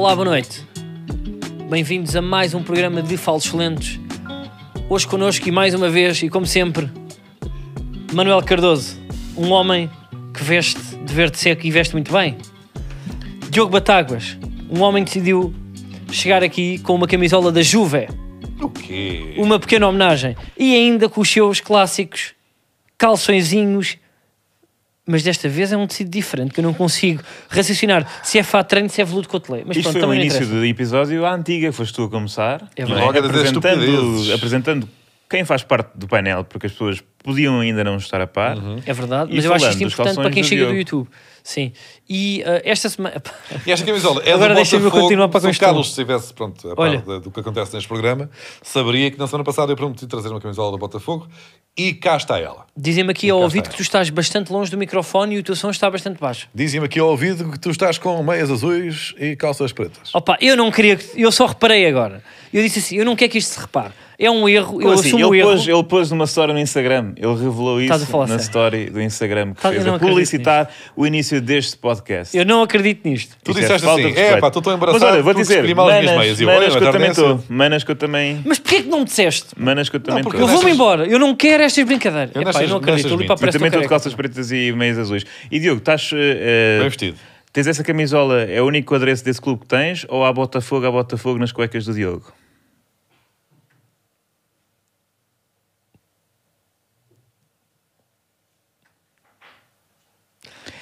Olá, boa noite. Bem-vindos a mais um programa de Falsos Lentos. Hoje connosco e mais uma vez, e como sempre, Manuel Cardoso, um homem que veste de verde seco e veste muito bem. Diogo Batáguas, um homem que decidiu chegar aqui com uma camisola da Juve, O quê? uma pequena homenagem, e ainda com os seus clássicos calçõezinhos. Mas desta vez é um tecido diferente, que eu não consigo raciocinar se é fato treino, se é veludo cotelé. Mas Isto pronto, foi um também não início do episódio à antiga, foste tu a começar. É verdade. Logo apresentando, apresentando quem faz parte do painel, porque as pessoas podiam ainda não estar a par. É verdade, E mas eu acho isto importante para quem chega do. YouTube. Sim. E uh, esta semana. E esta camisola é Agora deixa-me Botafogo. continuar para Se o. Carlos estivesse pronto, a par Olha. de- do que acontece neste programa, saberia que na semana passada eu prometi trazer uma camisola do Botafogo e cá está ela. Dizem-me aqui E ao ouvido que tu estás bastante longe do microfone e o teu som está bastante baixo. Dizem-me aqui ao ouvido que tu estás com meias azuis e calças pretas. Opa, eu não queria. que- Eu só reparei agora. Eu disse assim: eu não quero que isto se repare. É um erro, eu Como assim? assumo o Ele erro. pôs, ele pôs numa story no Instagram, ele revelou Estás isso na sério? story do Instagram que Tá- eu fez não a acredito publicitar o início deste podcast. Eu não acredito nisto. Tu Isto é disseste falta assim, é pá, estou tão embaraçado Mas olha, vou dizer, mal as minhas manas, meias. E eu, manas olha, que eu mas também estou, manas que eu também, Mas porquê que não me disseste? manas que eu também porque Eu estou. Vou-me embora. Eu não quero estas brincadeiras. Eu eu não acredito. nessas Eu para a minto. Eu também estou de calças pretas e meias azuis. E Diogo, estás... eh, Bem vestido. Tens essa camisola, é o único adereço desse clube que tens? Ou há Botafogo, há Botafogo nas cuecas do Diogo?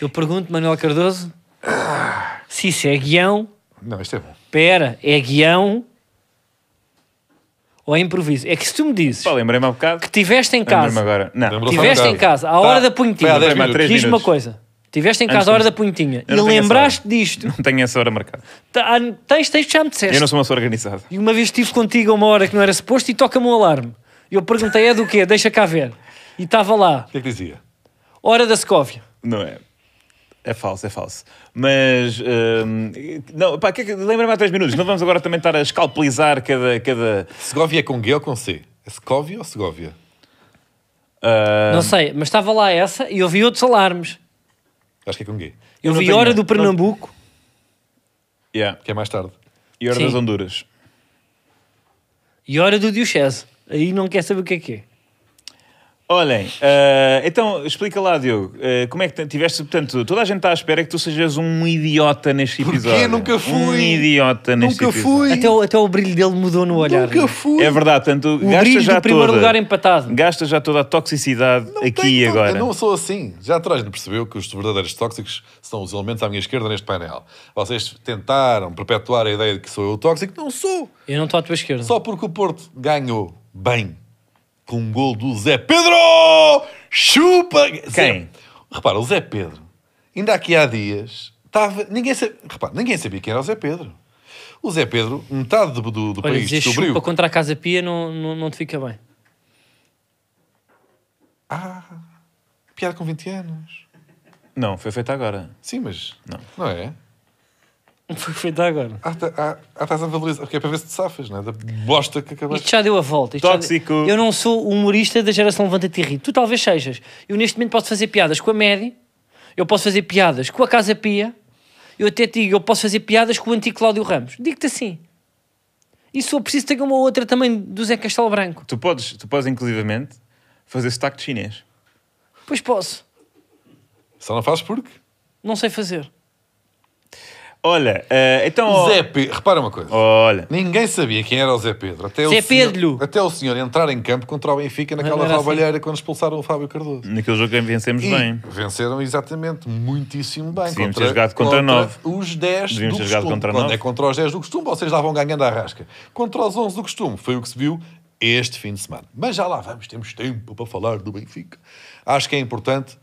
Eu pergunto, Manuel Cardoso, se isso é guião. Não, isto é bom. Pera, é guião ou é improviso? É que se tu me dizes Pá, lembrei-me há bocado. que estiveste em casa, agora. Não, Lembro- tiveste em casa, à hora da Foi punhetinha, há 10 Lembrei-me há três diz-me uma minutos. coisa. Tiveste em Antes casa à hora da punhetinha Eu e não tenho essa lembraste disto. não tenho essa hora marcada. Tá, tens, tens, já me disseste. Eu não sou uma pessoa organizada. E uma vez estive contigo a uma hora que não era suposto e toca-me um alarme. E eu perguntei, é do quê? Deixa cá ver. E estava lá, O que é que dizia? hora da Scóvia. Não é. É falso, é falso. Mas. hum, não, pá, que é lembra-me há 3 minutos. Não vamos agora também estar a escalpelizar cada. cada Segovia é com G ou com C? É Segovia ou Segovia? ah, Não sei, mas estava lá essa e eu vi outros alarmes. Acho que é com G. Eu, Eu não vi hora do não- Pernambuco. yeah. Que é mais tarde. E hora Sim. das Honduras. e hora do Diocese. Aí não quer saber o que é que é. Olhem, ah, então explica lá, Diogo. ah, como é que tiveste. Portanto, toda a gente está à espera que tu sejas um idiota neste Porquê? episódio. Nunca fui. Um idiota neste Nunca episódio. fui. Até o, até o brilho dele mudou no olhar. Nunca fui. É verdade, portanto, O gasta brilho já do primeiro toda, lugar empatado. Gasta já toda a toxicidade Não aqui e não, agora. Eu não sou assim. Já toda a gente percebeu que os verdadeiros tóxicos são os elementos à minha esquerda neste painel. Vocês tentaram perpetuar a ideia de que sou eu o tóxico. Não sou. Eu não estou à tua esquerda. Só porque o Porto ganhou bem com um gol do Zé Pedro. Chupa! Quem? Zé- Repara, o Zé Pedro, ainda aqui há dias, estava. Ninguém, sabia, repara, ninguém sabia quem era o Zé Pedro. O Zé Pedro, metade do, do, do Olha, país dizer descobriu. chupa contra a Casa Pia não, não, não te fica bem. Ah, piada com 20 anos. Não, foi feito agora. Sim, mas. Não. Não é? Não foi feito agora. Ah, tá- ah, ah, estás a valorizar. Porque é para ver se te safas, não é? Da bosta que acabaste. Isto já deu a volta. Isto Tóxico. deu- Eu não sou o humorista da geração Levanta-te e Ri. Tu talvez sejas. Eu neste momento posso fazer piadas com a Média, eu posso fazer piadas com a Casa Pia, eu até te digo, eu posso fazer piadas com o antigo Cláudio Ramos. Digo-te assim. E se eu preciso, tenho uma outra também do Zé Castelo Branco. Tu podes, tu podes inclusivamente, fazer sotaque de chinês. Pois posso. Só não fazes porque. Não sei fazer. Olha, eh, então... Zé Pedro. Repara uma coisa. Olha, Ninguém sabia quem era o Zé Pedro. Até Zé o senhor, Pedro. Até o senhor entrar em campo contra o Benfica naquela assim. roubalheira quando expulsaram o Fábio Cardoso. naquele jogo que vencemos E bem. venceram exatamente muitíssimo bem. Devíamos ter jogado contra nove. os 10 Devíamos do ter jogado costume. contra Quando nove. é contra os 10 do costume, vocês lá vão ganhando a rasca. Contra os 11 do costume, foi o que se viu este fim de semana. Mas já lá vamos, temos tempo para falar do Benfica. Acho que é importante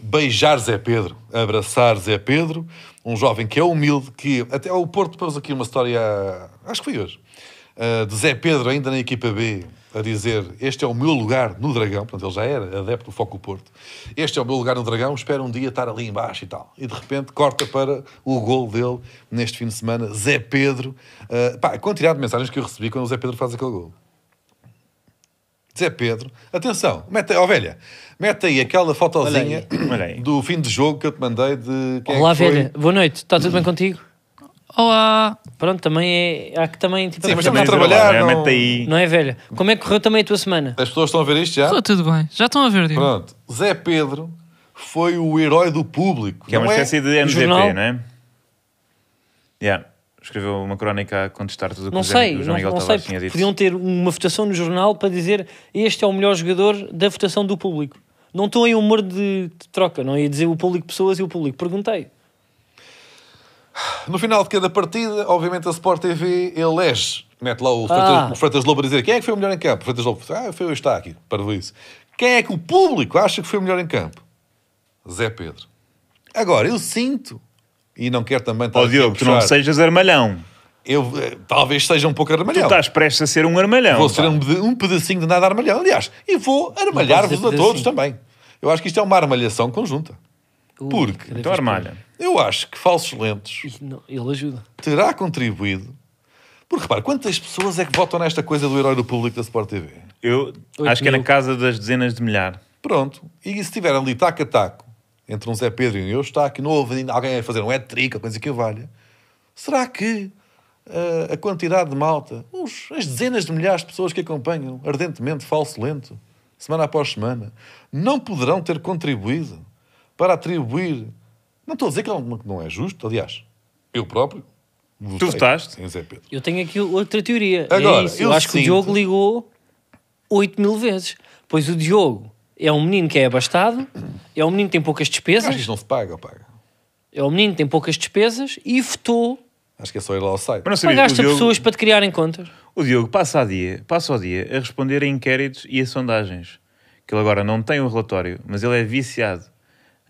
beijar Zé Pedro, abraçar Zé Pedro, um jovem que é humilde, que até o Porto pôs aqui uma história, acho que foi hoje, uh, de Zé Pedro ainda na equipa B, a dizer este é o meu lugar no Dragão, portanto ele já era adepto do Foco Porto, este é o meu lugar no Dragão, espero um dia estar ali embaixo e tal. E de repente corta para o gol dele neste fim de semana, Zé Pedro. Uh, pá, quantidade de mensagens que eu recebi quando o Zé Pedro faz aquele gol. Zé Pedro, atenção, mete, ó velha, mete aí aquela fotozinha Olha aí. do fim de jogo que eu te mandei de quem é Olá, foi. velha. Boa noite. Está tudo bem contigo? Olá! Pronto, também é. Há que também. Tipo, Sim, mas Também a trabalhar, não- mete aí. não é velha. Como é que correu também a tua semana? As pessoas estão a ver isto já? Está tudo bem. Já estão a ver? Pronto. Zé Pedro foi o herói do público. Que é uma espécie de MZP, Jornal? não é? Yeah. Escreveu uma crónica a contestar tudo o que Não o sei, João não, Miguel não sei, Tavares tinha porque dito. podiam ter uma votação no jornal para dizer este é o melhor jogador da votação do público. Não estou em humor de, de troca, não ia dizer o público pessoas e o público. Perguntei. No final de cada partida, obviamente a Sport TV elege. Mete lá o Ah. Freitas, o Freitas Lobo a dizer quem é que foi o melhor em campo. O Freitas Lobo, ah, foi o está aqui, para isso. Quem é que o público acha que foi o melhor em campo? Zé Pedro. Agora, eu sinto, e não quero também estar a Diogo, tu não sejas armalhão. eu eh, talvez seja um pouco Tu armalhão. estás prestes a ser um armalhão. Vou pá. ser um, um pedacinho de nada armalhão. Aliás, e vou armalhar-vos a todos também. Eu acho que isto é uma armalhação conjunta. Ui, Porque? cada Então armalha. Eu acho que Falsos Lentos não, Ele ajuda. terá contribuído. Porque repara, quantas pessoas é que votam nesta coisa do herói do público da Sport TV? Eu Oito acho que é na casa das dezenas de milhar. Pronto. E se estiver ali taco a taco entre um Zé Pedro e um eu, está aqui, não houve ainda alguém a fazer um hat-trick ou coisa que valha, será que ah, a quantidade de malta, os- as dezenas de milhares de pessoas que acompanham ardentemente Falso Lento, semana após semana, não poderão ter contribuído para atribuir... Não estou a dizer que não, que não é justo, aliás, eu próprio... votei votaste? Em Zé Pedro. Eu tenho aqui outra teoria. E Agora, é isso. Eu, eu acho que o sinto- Diogo ligou 8 mil vezes. Pois o Diogo é um menino que é abastado, é um menino que tem poucas Acho que despesas, isto não se paga ou paga. é um menino que tem poucas despesas e votou. Acho que é só ir lá ao site. Mas não sabia Pagaste que o Diogo, pessoas para te criarem contas. o Diogo passa, a dia, passa o dia a responder a inquéritos e a sondagens. Que ele agora não tem o relatório, mas ele é viciado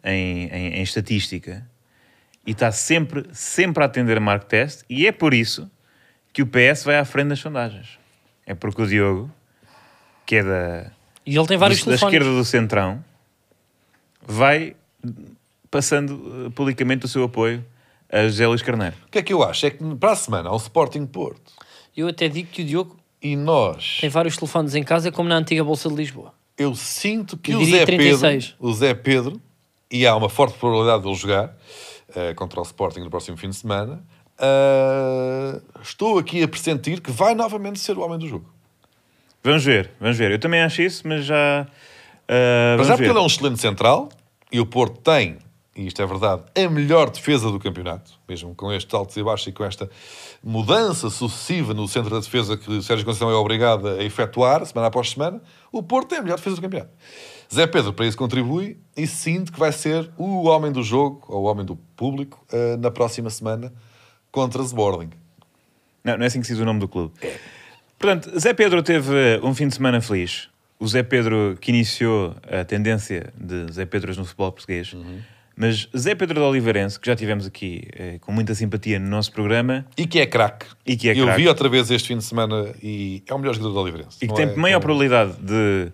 em, em- em estatística e está sempre, sempre a atender a Mark Test e é por isso que o PS vai à frente nas sondagens. É porque o Diogo, que é da, E ele tem vários do- da telefones. esquerda do centrão, vai passando eh, publicamente o seu apoio a José Luís Carneiro. O que é que eu acho? É que para a semana há um Sporting Porto Eu até digo que o Diogo e nós, tem vários telefones em casa, como na antiga Bolsa de Lisboa. eu sinto que Eu o Zé, 36. Pedro, o Zé Pedro, e há uma forte probabilidade de ele jogar eh, contra o Sporting no próximo fim de semana, eh, estou aqui a pressentir que vai novamente ser o homem do jogo. Vamos ver, vamos ver. Eu também acho isso, mas já. ah, Mas já porque ele é um excelente central e o Porto tem, e isto é verdade, a melhor defesa do campeonato, mesmo com estes altos e baixos e com esta mudança sucessiva no centro da defesa que o Sérgio Conceição é obrigado a efetuar, semana após semana, o Porto tem a melhor defesa do campeonato. Zé Pedro para isso contribui e sinto que vai ser o homem do jogo, ou o homem do público, eh, na próxima semana contra Sporting. Não, não é assim que se diz o nome do clube. Portanto, Zé Pedro teve um fim de semana feliz. O Zé Pedro que iniciou a tendência de Zé Pedros no futebol português. Mas Zé Pedro de Oliveirense, que já tivemos aqui eh, com muita simpatia no nosso programa, E que é craque. E que é Eu craque. vi outra vez este fim de semana e é o melhor jogador do Oliveirense. e que tem é maior com probabilidade de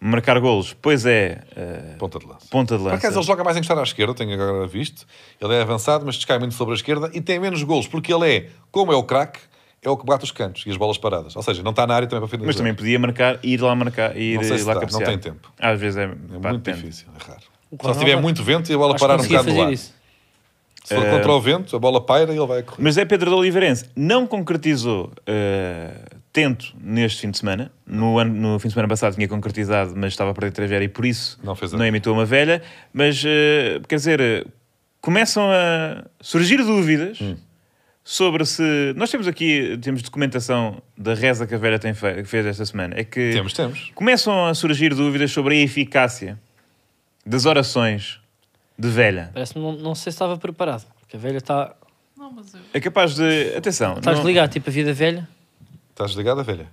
marcar golos, pois é eh, Ponta de lança. ponta de Por acaso ele lança. joga mais encostado à esquerda, tenho agora visto. Ele é avançado, mas descai muito sobre a esquerda e tem menos golos, porque ele é, como é o craque, é o que bate os cantos e as bolas paradas. Ou seja, não está na área também para finalizar. Mas também podia marcar e ir lá marcar e ir Não sei se lá dá, não tem tempo. Às vezes é, É pá, muito depende. difícil, é raro. Só se tiver muito vento e a bola parar um bocado no fazer lado. isso. Se for contra o vento, a bola paira e ele vai correr. Mas é Pedro de Oliveirense não concretizou eh, tento neste fim de semana. No, ano, no fim de semana passado tinha concretizado, mas estava a perder 3 e por isso Não fez não imitou uma velha. Mas, eh, quer dizer, eh, começam a surgir dúvidas Hum. Sobre se... Nós temos aqui, temos documentação da reza que a velha tem fe- fez esta semana. É que Temos, temos. começam a surgir dúvidas sobre a eficácia das orações de velha. Parece que não, não sei se estava preparado. Porque a velha está. Não, mas eu... É capaz de... Atenção. Estás não- ligado, tipo a vida velha? Estás ligada, velha?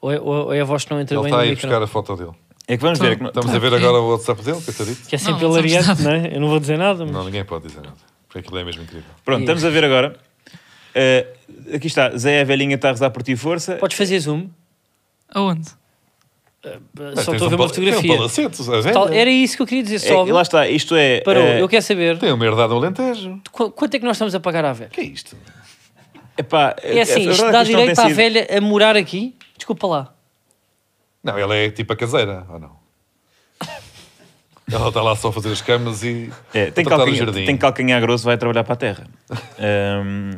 Ou é, ou é a voz que não entra Ele bem está no aí a micro? buscar a foto dele. É que vamos Então, ver. é Estamos a ver aqui. agora o WhatsApp dele, coitadito. Que é sempre Não, hilariante, não é? Eu não vou dizer nada. Mas... Não, ninguém pode dizer nada. Porque aquilo é mesmo incrível. Pronto, estamos a ver agora. Eh, aqui está, Zé a velhinha está a rezar por ti força. Podes fazer zoom? Aonde? Mas Só estou a ver um uma Tem um fotografia. palacete. Tal- Era isso que eu queria dizer. É, Sobe. e lá está, isto é. Parou. eh, Eu quero saber Tem uma herdade no Alentejo. qu- quanto é que nós estamos a pagar à velha. O que é isto? epá, É assim, isto dá é direito à sido- velha a morar aqui? Desculpa lá. Não, ela é tipo a caseira, ou não? Ela está lá só a fazer as camas e É, tem, calcanhar, tem calcanhar grosso, vai trabalhar para a terra. Ahm,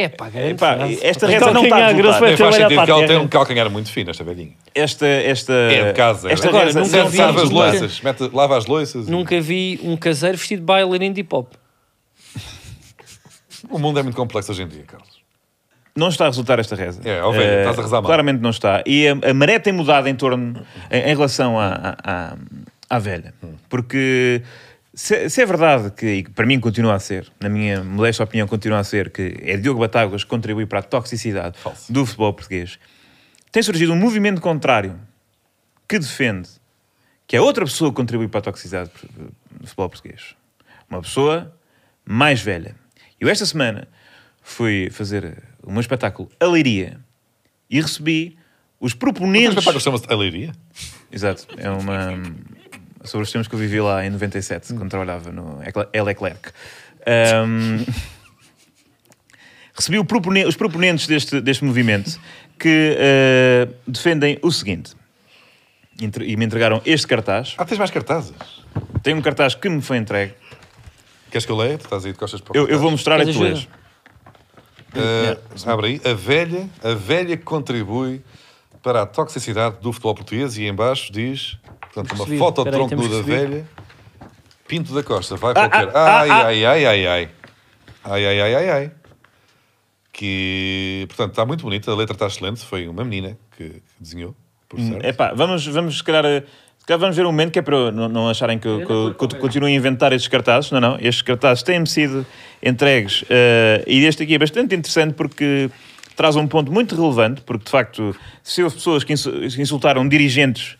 É pá, grande Epá, frase. esta Mas reza então não está a é grosso. Nem faz sentido para que ela tem um calcanhar muito fino, esta velhinha. Esta, esta, É de casa. esta Agora, reza nunca vi- está a Serve as louças, mete, lava as louças. Nunca vi um caseiro vestido de bailarino de hip hop. O mundo é muito complexo hoje em dia, Carlos. Não está a resultar esta reza. É, ó velho, Eh, estás a rezar mal. Claramente não está. E a, a maré tem mudado em torno, em, em relação à, à, à- à velha. Porque se, se é verdade que, e para mim continua a ser, na minha modesta opinião continua a ser, que é Diogo Batáguas que contribui para a toxicidade Falso. do futebol português, tem surgido um movimento contrário que defende que é outra pessoa que contribui para a toxicidade do futebol português. Uma pessoa mais velha. Eu esta semana fui fazer o meu espetáculo A Leiria e recebi os O proponentes... espetáculo chama-se Aleiria. Exato, é uma... Sobre os tempos que eu vivi lá em 97, quando trabalhava no El Leclerc. Ahm, recebi o propone- os proponentes deste, deste movimento que eh, defendem o seguinte. Entre- E me entregaram este cartaz. Ah, tens mais cartazes. Tem um cartaz que me foi entregue. Queres que eu leia? Tu estás aí de costas para o Eu, eu vou mostrar Queres tu ajuda? lês. Ah, abre aí. A velha, a velha que contribui para a toxicidade do futebol português e em baixo diz, portanto, uma Percebi. foto aí, tronco da velha. Pinto da Costa, vai Ah, qualquer. ah, Ai, ah, ai, ai, ai, ai. Ai, ai, ai, ai, ai. Que, portanto, está muito bonita. A letra está excelente. Foi uma menina que, que desenhou, por certo. Epá, vamos, vamos, se calhar, eh, se calhar vamos ver um momento que é para não, não acharem que eu, continuo a inventar estes cartazes. Não, não. Estes cartazes têm-me sido entregues eh, e este aqui é bastante interessante porque traz um ponto muito relevante, porque de facto, se houve pessoas que insu- insultaram dirigentes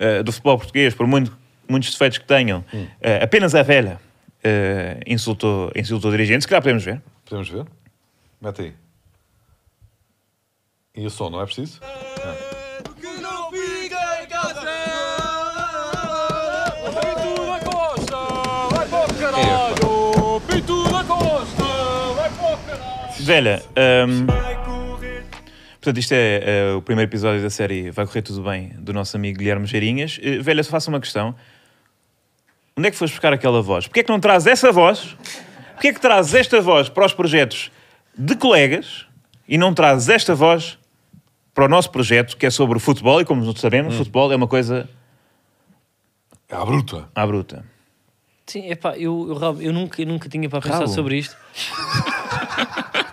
eh, do futebol português, por muito, muitos defeitos que tenham, eh, apenas a velha eh, insultou, insultou dirigentes, se calhar podemos ver. Podemos ver? Mete aí. E o som, não é preciso? Que não fica em casa! Pinto da Costa, vai para o caralho! Pinto da Costa, vai para o caralho! Velha, ehm, portanto, isto é eh, o primeiro episódio da série Vai Correr Tudo Bem, do nosso amigo Guilherme Geirinhas. Eh, velha, só faço uma questão. Onde é que foste buscar aquela voz? Porquê é que não traz essa voz? Porquê é que traz esta voz para os projetos de colegas e não traz esta voz para o nosso projeto, que é sobre futebol, e como nós sabemos, futebol é uma coisa É a bruta. à bruta. Sim, epá, eu, eu, eu nunca, eu nunca tinha para pensar sobre isto.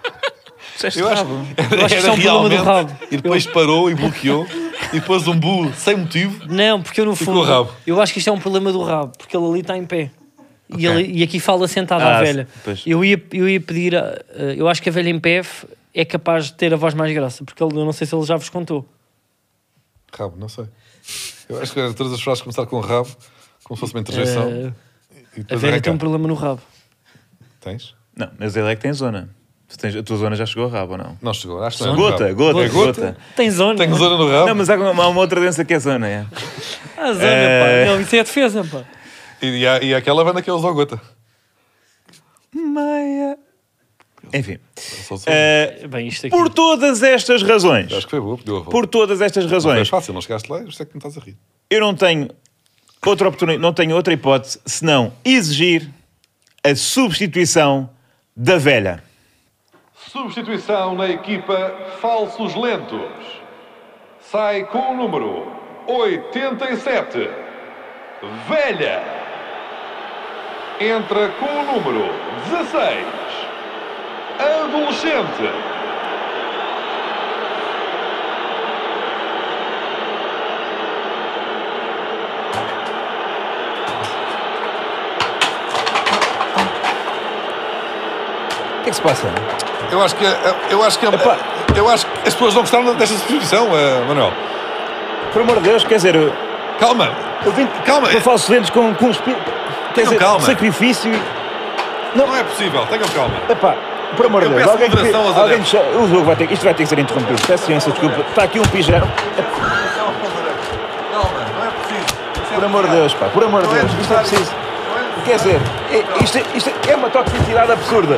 Disseste Eu acho, rabo. Eu acho que isso é um problema do rabo. E depois parou e bloqueou. e pôs um bu sem motivo. Não, porque eu no Ficou fundo. o rabo. Eu acho que isto é um problema do rabo, porque ele ali está em pé. E, ele- e aqui fala sentado Ah, à velha. pois. Eu ia, eu ia pedir. a- a- eu acho que a velha em pé é capaz de ter a voz mais graça, porque ele, eu não sei se ele já vos contou. Rabo, não sei. Eu acho que todas as frases começar com rabo, como se fosse uma interjeição. Eh, e a depois velha tem um arrancar. problema no rabo. Tens? Não, mas ele é que tem zona. Tu tens- a tua zona já chegou ao rabo ou não? Não chegou. Acho que não é Gota, gota, É gota. gota? Tem zona. Tenho zona no rabo. Não, mas há uma, há uma outra doença que é zona, é. Ah, zona, Eh. pá. Não, isso é a defesa, pá. E, e, há- e aquela banda que ele usou gota. Meia. Enfim. Só sou- eh, Bem, isto aqui. por todas estas razões, Acho que foi boa. Deu a volta. por todas estas Não foi razões, fácil, não chegaste lá, isto é que me estás a rir. eu não tenho outra oportunidade, não tenho outra hipótese senão exigir a substituição da velha. Substituição na equipa Falsos Lentos. Sai com o número 87. Velha. Entra com o número 16. Adolescente. O que é que se passa? Eu acho que, eu acho que, eu acho que as pessoas não gostaram desta substituição, eh, Manuel. Por amor de Deus, quer dizer, Calma. eu vim Calma. com falsos lentes com, com espírito. Quer dizer, calma. sacrifício. Não é possível, tenham calma. Epá, por amor de Eu Deus, alguém, que, alguém cha- o jogo vai ter, isto vai ter que ser interrompido. Peço imensa desculpa. Está aqui um pijama. Calma, não é preciso. Por amor de Deus, pá, por amor de Deus, isto é preciso. Quer dizer, é, isto, isto é uma toxicidade absurda.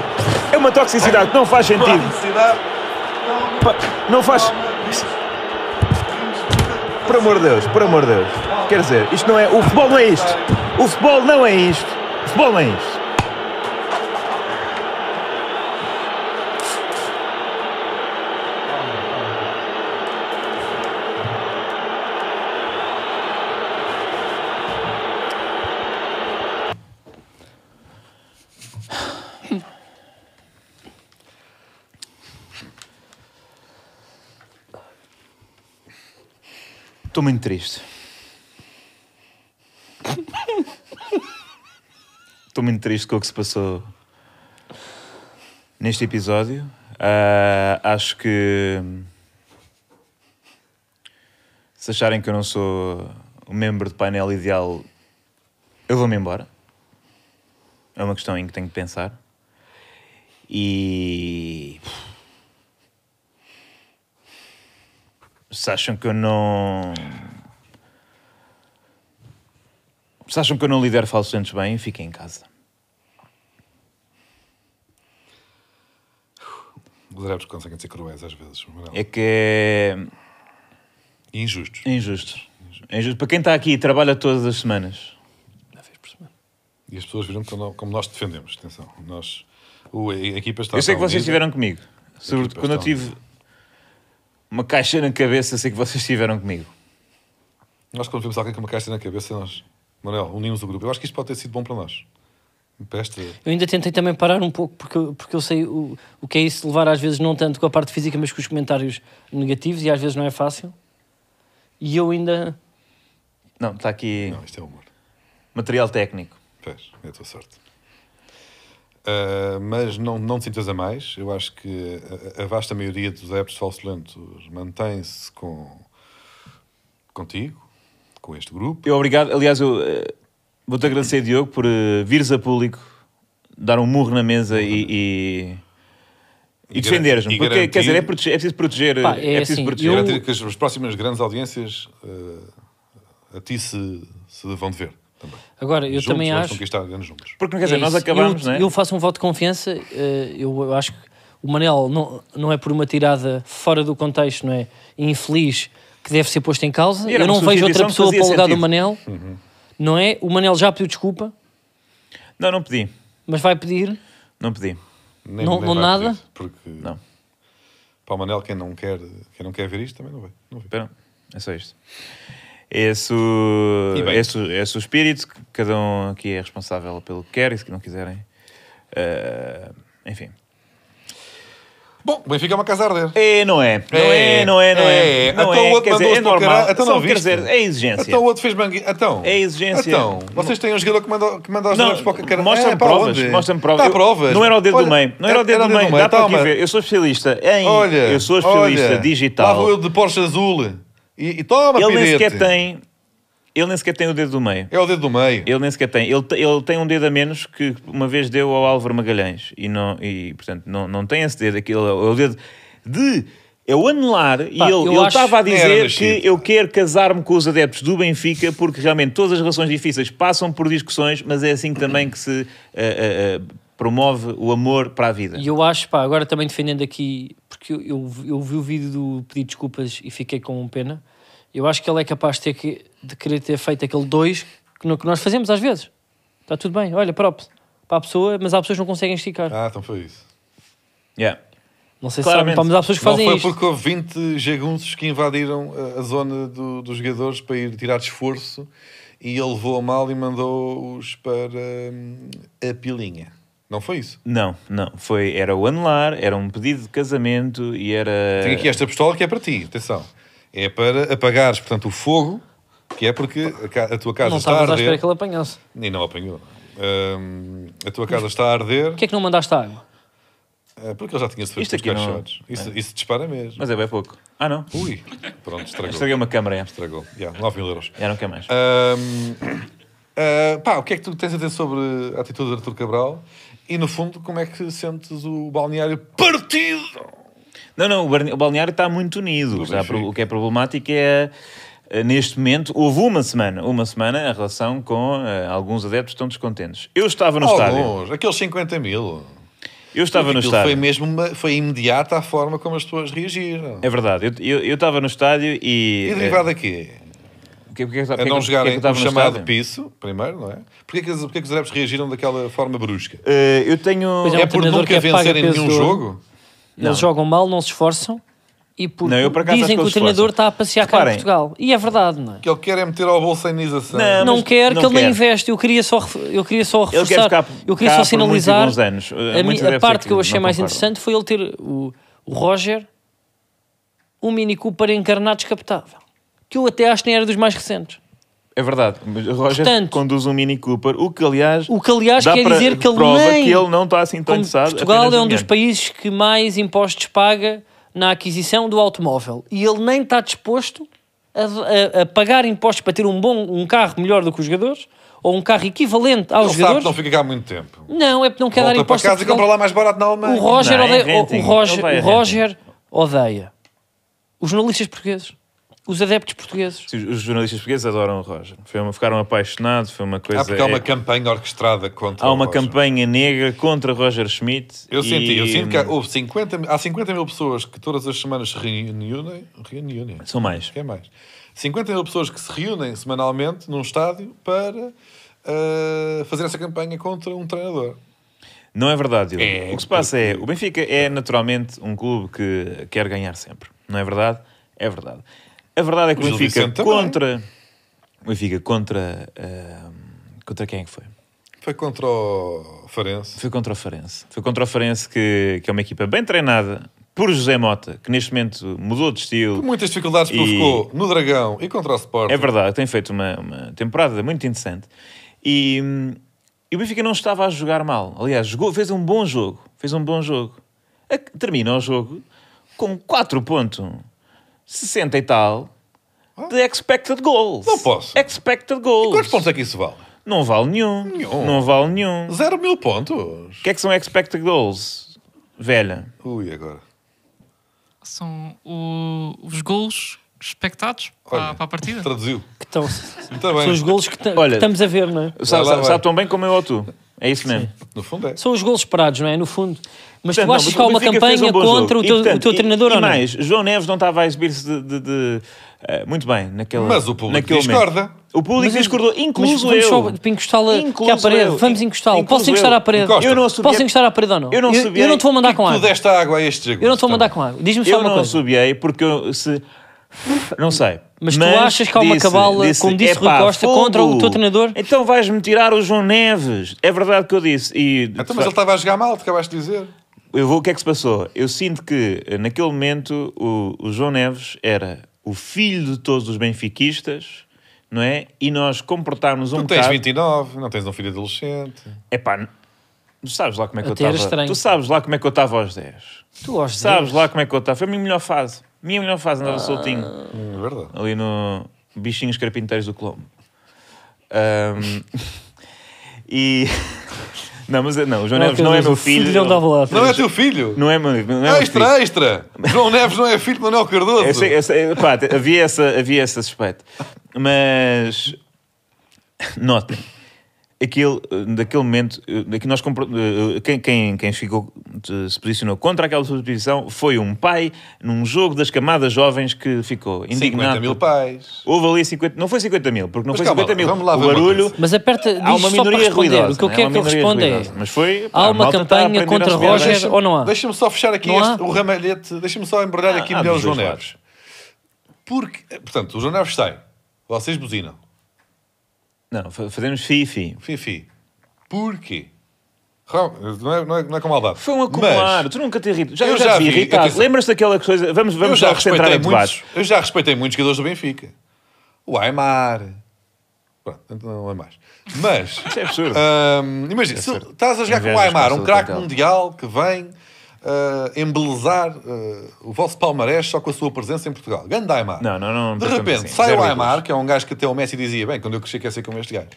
É uma toxicidade que não faz sentido. Não faz. Por amor de Deus, por amor de Deus. Quer dizer, isto não é. O futebol não é isto. O futebol não é isto. O futebol não é isto. Estou muito triste. Estou muito triste com o que se passou neste episódio. Ah, acho que se acharem que eu não sou o membro de painel ideal, eu vou-me embora. É uma questão em que tenho que pensar. E se acham que eu não. Se acham que eu não lidero falsos bem, fiquem em casa. Os adeptos conseguem ser cruéis às vezes. É que é E injustos. injusto. É injusto. Para quem está aqui e trabalha todas as semanas. Uma vez por semana. E as pessoas viram como, nós defendemos. Atenção, nós, o, a equipa está eu sei que vocês unida. estiveram comigo. Sobretudo quando eu tive uma caixa na cabeça, sei que vocês estiveram comigo. Nós, quando vemos alguém com uma caixa na cabeça, nós, Manuel, unimos o grupo. Eu acho que isto pode ter sido bom para nós. Para esta. Eu ainda tentei também parar um pouco, porque, eu- porque eu sei o, o que é isso levar, às vezes, não tanto com a parte física, mas com os comentários negativos, e às vezes não é fácil. E eu ainda. Não, está aqui Não, isto é humor. material técnico. Pois, é a tua sorte. Ah, mas não, não te sintas a mais. Eu acho que a, a vasta maioria dos adeptos falsolentos mantém-se com, contigo, com este grupo. Eu obrigado. Aliás, eu eh, vou-te agradecer, Diogo, por eh, vires a público, dar um murro na mesa e, e, e E defenderes-me. Porque, garantir- quer dizer, é, proteger- é preciso proteger. Pá, é, é preciso assim, proteger. eu- Garantir que as, as próximas grandes audiências ah, a ti se, se vão dever também. Agora, eu Juntos também acho. conquistar grandes números. Porque, quer dizer, É nós isso. acabamos, eu, não é? eu faço um voto de confiança. eh, eu, acho que o Manel não, não é por uma tirada fora do contexto, não é? Infeliz que deve ser posto em causa. Eu não vejo outra pessoa para o lugar do. Manel, não é? O Manel já pediu desculpa, Não, não pedi. mas vai pedir. Não pedi. Nem, Não- nem não nada? pedir, porque Não. para o Manel, quem não, quer, quem não quer ver isto também não vê. Não vê. Espera, é só isto. Esse, o- esse, o- esse o espírito, que cada um aqui é responsável pelo que quer e se não quiserem. eh, enfim. Bom, o Benfica é uma casa a arder. É, não é. Não É, é, não é, não é. é. Não Então o é. outro Quer dizer, mandou-se é o normal. Então não Só, quer dizer, é exigência. Então o outro fez mangue... Então, É exigência. Então, vocês têm um jogador que manda, que manda os jogadores para o caralho. mostra-me É, provas. Mostra-me provas. Dá Eu- provas. Não era o dedo Olha, do meio. Não era o dedo era do meio. Dá para aqui Toma. ver. Eu sou especialista em. Olha, eu sou especialista olha, Lá digital. vou eu de Porsche azul. E, e toma, Ele nem pirete. sequer tem. Ele nem sequer tem o dedo do meio. É o dedo do meio. Ele nem sequer tem. Ele, ele tem um dedo a menos que uma vez deu ao Álvaro Magalhães. E, não, e portanto, não, não tem esse dedo. Aquilo é o dedo de. É o anelar. e Pá, ele eu estava a Nem dizer que eu quero casar-me com os adeptos do Benfica porque realmente todas as relações difíceis passam por discussões, mas é assim também que se eh, eh, promove o amor para a vida. E eu acho, pá, agora também defendendo aqui, porque eu, eu, eu vi o vídeo do pedir desculpas e fiquei com pena. Eu acho que ele é capaz de, ter que, de querer ter feito aquele dois que, no- que nós fazemos às vezes. Está tudo bem, olha, próprio para a pessoa, mas há pessoas que não conseguem esticar. Ah, então foi isso. Yeah. não sei se claramente. sabem, pá, mas há pessoas que Não fazem foi isto. porque houve 20 jagunços que invadiram a, a zona do- dos jogadores para ir tirar esforço e ele levou a mal e mandou-os para hum, a pilinha. Não foi isso? Não, não. Foi, era o anelar, era um pedido de casamento e era. Tenho aqui esta pistola que é para ti, atenção. É para apagares, portanto, o fogo, que é porque a, tua casa não está a estavas à espera arder. que ele apanhasse. E não apanhou. Hum, a tua casa está a arder Porquê é que não mandaste água? eh, porque ele já tinha sofrido os aqui não- caixotes. Isso, isso dispara mesmo. Mas é bem pouco. Ah, não. Ui, pronto, estragou. Estraguei uma câmara, é. Estragou. Yeah, 9 mil euros. Já não quer mais. Ahm, ah, pá, o que é que tu tens a dizer sobre a atitude de Artur Cabral? E no fundo, como é que sentes o balneário partido? Não, não, o balneário está muito unido. Pro- o que é problemático é, eh, neste momento, houve uma semana, uma semana, a relação com eh, alguns adeptos que estão descontentes. Eu estava no estádio. Alguns, aqueles 50 mil. Eu estava no estádio. Foi mesmo uma- foi imediata a forma como as pessoas reagiram. É verdade, eu- eu eu estava no estádio e. E derivado a quê? eh, o que- porque é A porque é não jogarem porque é o chamado estádio? piso, primeiro, não é? Porquê que, os- porquê que os adeptos reagiram daquela forma brusca? Eh, eu tenho. É, um por treinador nunca é vencerem nenhum de Eles Não. jogam mal, não se esforçam e porque Não, eu por dizem que que o treinador está a passear cá em. Portugal. E é verdade, não é? O que ele quer é meter ao bolso a indenização. Não, não quer não que ele nem quer. investe. Eu queria só, eu queria só Ele quer reforçar. ficar eu queria só por sinalizar. anos. A, mi- a parte que eu achei não mais concordam. interessante foi ele ter o, o Roger, um Mini Cooper encarnado descapotável. que eu até acho que nem era dos mais recentes. É verdade. Mas o Roger Portanto- conduz um Mini Cooper, o que aliás. O que, aliás, dá quer para- dizer que ele prova nem... que ele não está assim tão interessado. Portugal é um dos países que mais impostos paga na aquisição do automóvel. E ele nem está disposto a, a- a pagar impostos para ter um bom um carro melhor do que os jogadores ou um carro equivalente aos Ele sabe que jogadores. não fica cá muito tempo. Não, é porque não quer dar Volta para impostos a casa e compra lá mais barato na Alemanha. O Roger, Não, é odeia, o- o Roger, o Roger odeia os jornalistas portugueses, os adeptos portugueses. Sim, Os jornalistas portugueses adoram o Roger. Foi uma- ficaram apaixonados, foi uma coisa. Ah, porque há uma é- campanha orquestrada contra há uma Roger. campanha negra contra Roger Schmidt. Eu senti, eu e- sinto que há, houve 50, mil- há 50 mil pessoas que todas as semanas se reúnem. reúnem São mais. que é mais. 50 mil pessoas que se reúnem semanalmente num estádio para ah, fazer essa campanha contra um treinador. Não é verdade, Diogo. É, o que se passa é, o Benfica é naturalmente um clube que quer ganhar sempre. Não é verdade? É verdade. A verdade é que O Benfica Vicente também. contra... O Benfica contra... ah, contra quem é que foi? Foi contra o Farense. Foi contra o Farense. Foi contra o Farense, que, que é uma equipa bem treinada por José Mota, que neste momento mudou de estilo. Com muitas dificuldades E- provocou no Dragão e contra o Sport. É verdade, tem feito uma, uma temporada muito interessante. E, e o Benfica não estava a jogar mal. Aliás, jogou, fez um bom jogo. Fez um bom jogo. Termina o jogo com 4.60 e tal de expected goals. Não posso. Expected goals. Quantos pontos é que isso vale? Não vale nenhum. Nenhum. Não vale nenhum. Zero mil pontos. O que é que são expected goals? Velha. Ui, agora. São o- os golos expectados para, Olha, para a partida. Traduziu. Que estão, Muito são os golos que, ta- Olha- que estamos a ver, não é? Sabe, lá, sabe- sabe tão bem como eu ou tu. É isso mesmo. No fundo é. São os golos esperados, não é? No fundo. Mas Portanto, tu não, achas mas que há uma campanha um contra o teu, E, portanto, o teu treinador e, ou não? mais, João Neves não estava a exibir-se de, de- de, eh, muito bem naquele Mas o público naquele discorda. momento. O público Mas- discordou, Mas incluso vamos eu. só para encostá-la aqui à parede. eu. Vamos encostá-la. Posso encostar eu. à parede? Encosta. Eu não assobiei- Posso encostar à parede ou não? Eu não eu, assobiei. não te vou mandar com Tu água. deste água a este. Eu não te vou mandar com água. Diz-me só Eu uma não coisa. assobiei porque eu, se... Não sei. Mas tu achas que há uma cabala, como disse Rui "Epá, Costa, contra o teu treinador?" Então vais-me tirar o João Neves. É verdade que eu disse. E, Então, mas ele estava a jogar mal, tu acabaste de dizer. Eu vou, o que é que se passou? Eu sinto que eh, naquele momento o, o João Neves era o filho de todos os benfiquistas, não é? E nós comportámos um Tu tens bocado. 29, não tens um filho adolescente. Epá, n- tu sabes lá como é que Até eu estava. Tu sabes lá como é que eu estava aos 10. Tu gostas Sabes lá como é que eu estava. Foi a minha melhor fase. Minha melhor fase andava soltinho. Hum, é verdade. Ali no Bichinhos Carpinteiros do Colombo. Ahm, e. Não, mas não, o João Neves não é meu filho. Não dava lá. Não é teu filho? Não é meu, não é meu filho. extra, extra! João Neves não é filho de Manuel Cardoso. Eu sei- eu sei- pá, havia, essa, havia essa suspeita. Mas notem, aquele, daquele momento, eh, daqui nós eh, quem, quem, quem ficou, eh, se posicionou contra aquela substituição foi um pai num jogo das camadas jovens que ficou 50 indignado. mil pais. Houve ali 50, não foi 50 mil, porque não Mas foi 50 lá, mil. vamos lá o barulho. Mas aperta, diz Há uma só para minoria responder. ruidosa. o que eu não é? quero Há que minoria responda é. Mas foi. pá, há uma a campanha contra Roger ou não há? Deixa-me só fechar aqui este, o ramalhete, deixa-me só embrulhar aqui há melhor o João Neves. Porque, portanto, o João Neves sai, vocês buzinam, Não, fa- fazemos fi-fi. fifi. Porquê? Não é, não, é, não é com maldade. Foi um acumular. Mas tu nunca te irritas. Já, eu já, já vi irritado. Lembras-te daquela coisa? Vamos, vamos já, já centrar respeitei em debate. muitos, eu já respeitei muitos jogadores do Benfica. O Aymar. Pronto, então não é mais. Mas, Isso é absurdo. hum, imagina, se absurdo. estás a jogar com o Aymar, um craque mundial que vem uh, embelezar uh, o vosso palmarés só com a sua presença em Portugal. Grande Aymar. Não, não, não. De repente, assim. sai Zero o. Aymar, que é um gajo que até o Messi dizia, bem, quando eu cresci quer ser como este gajo.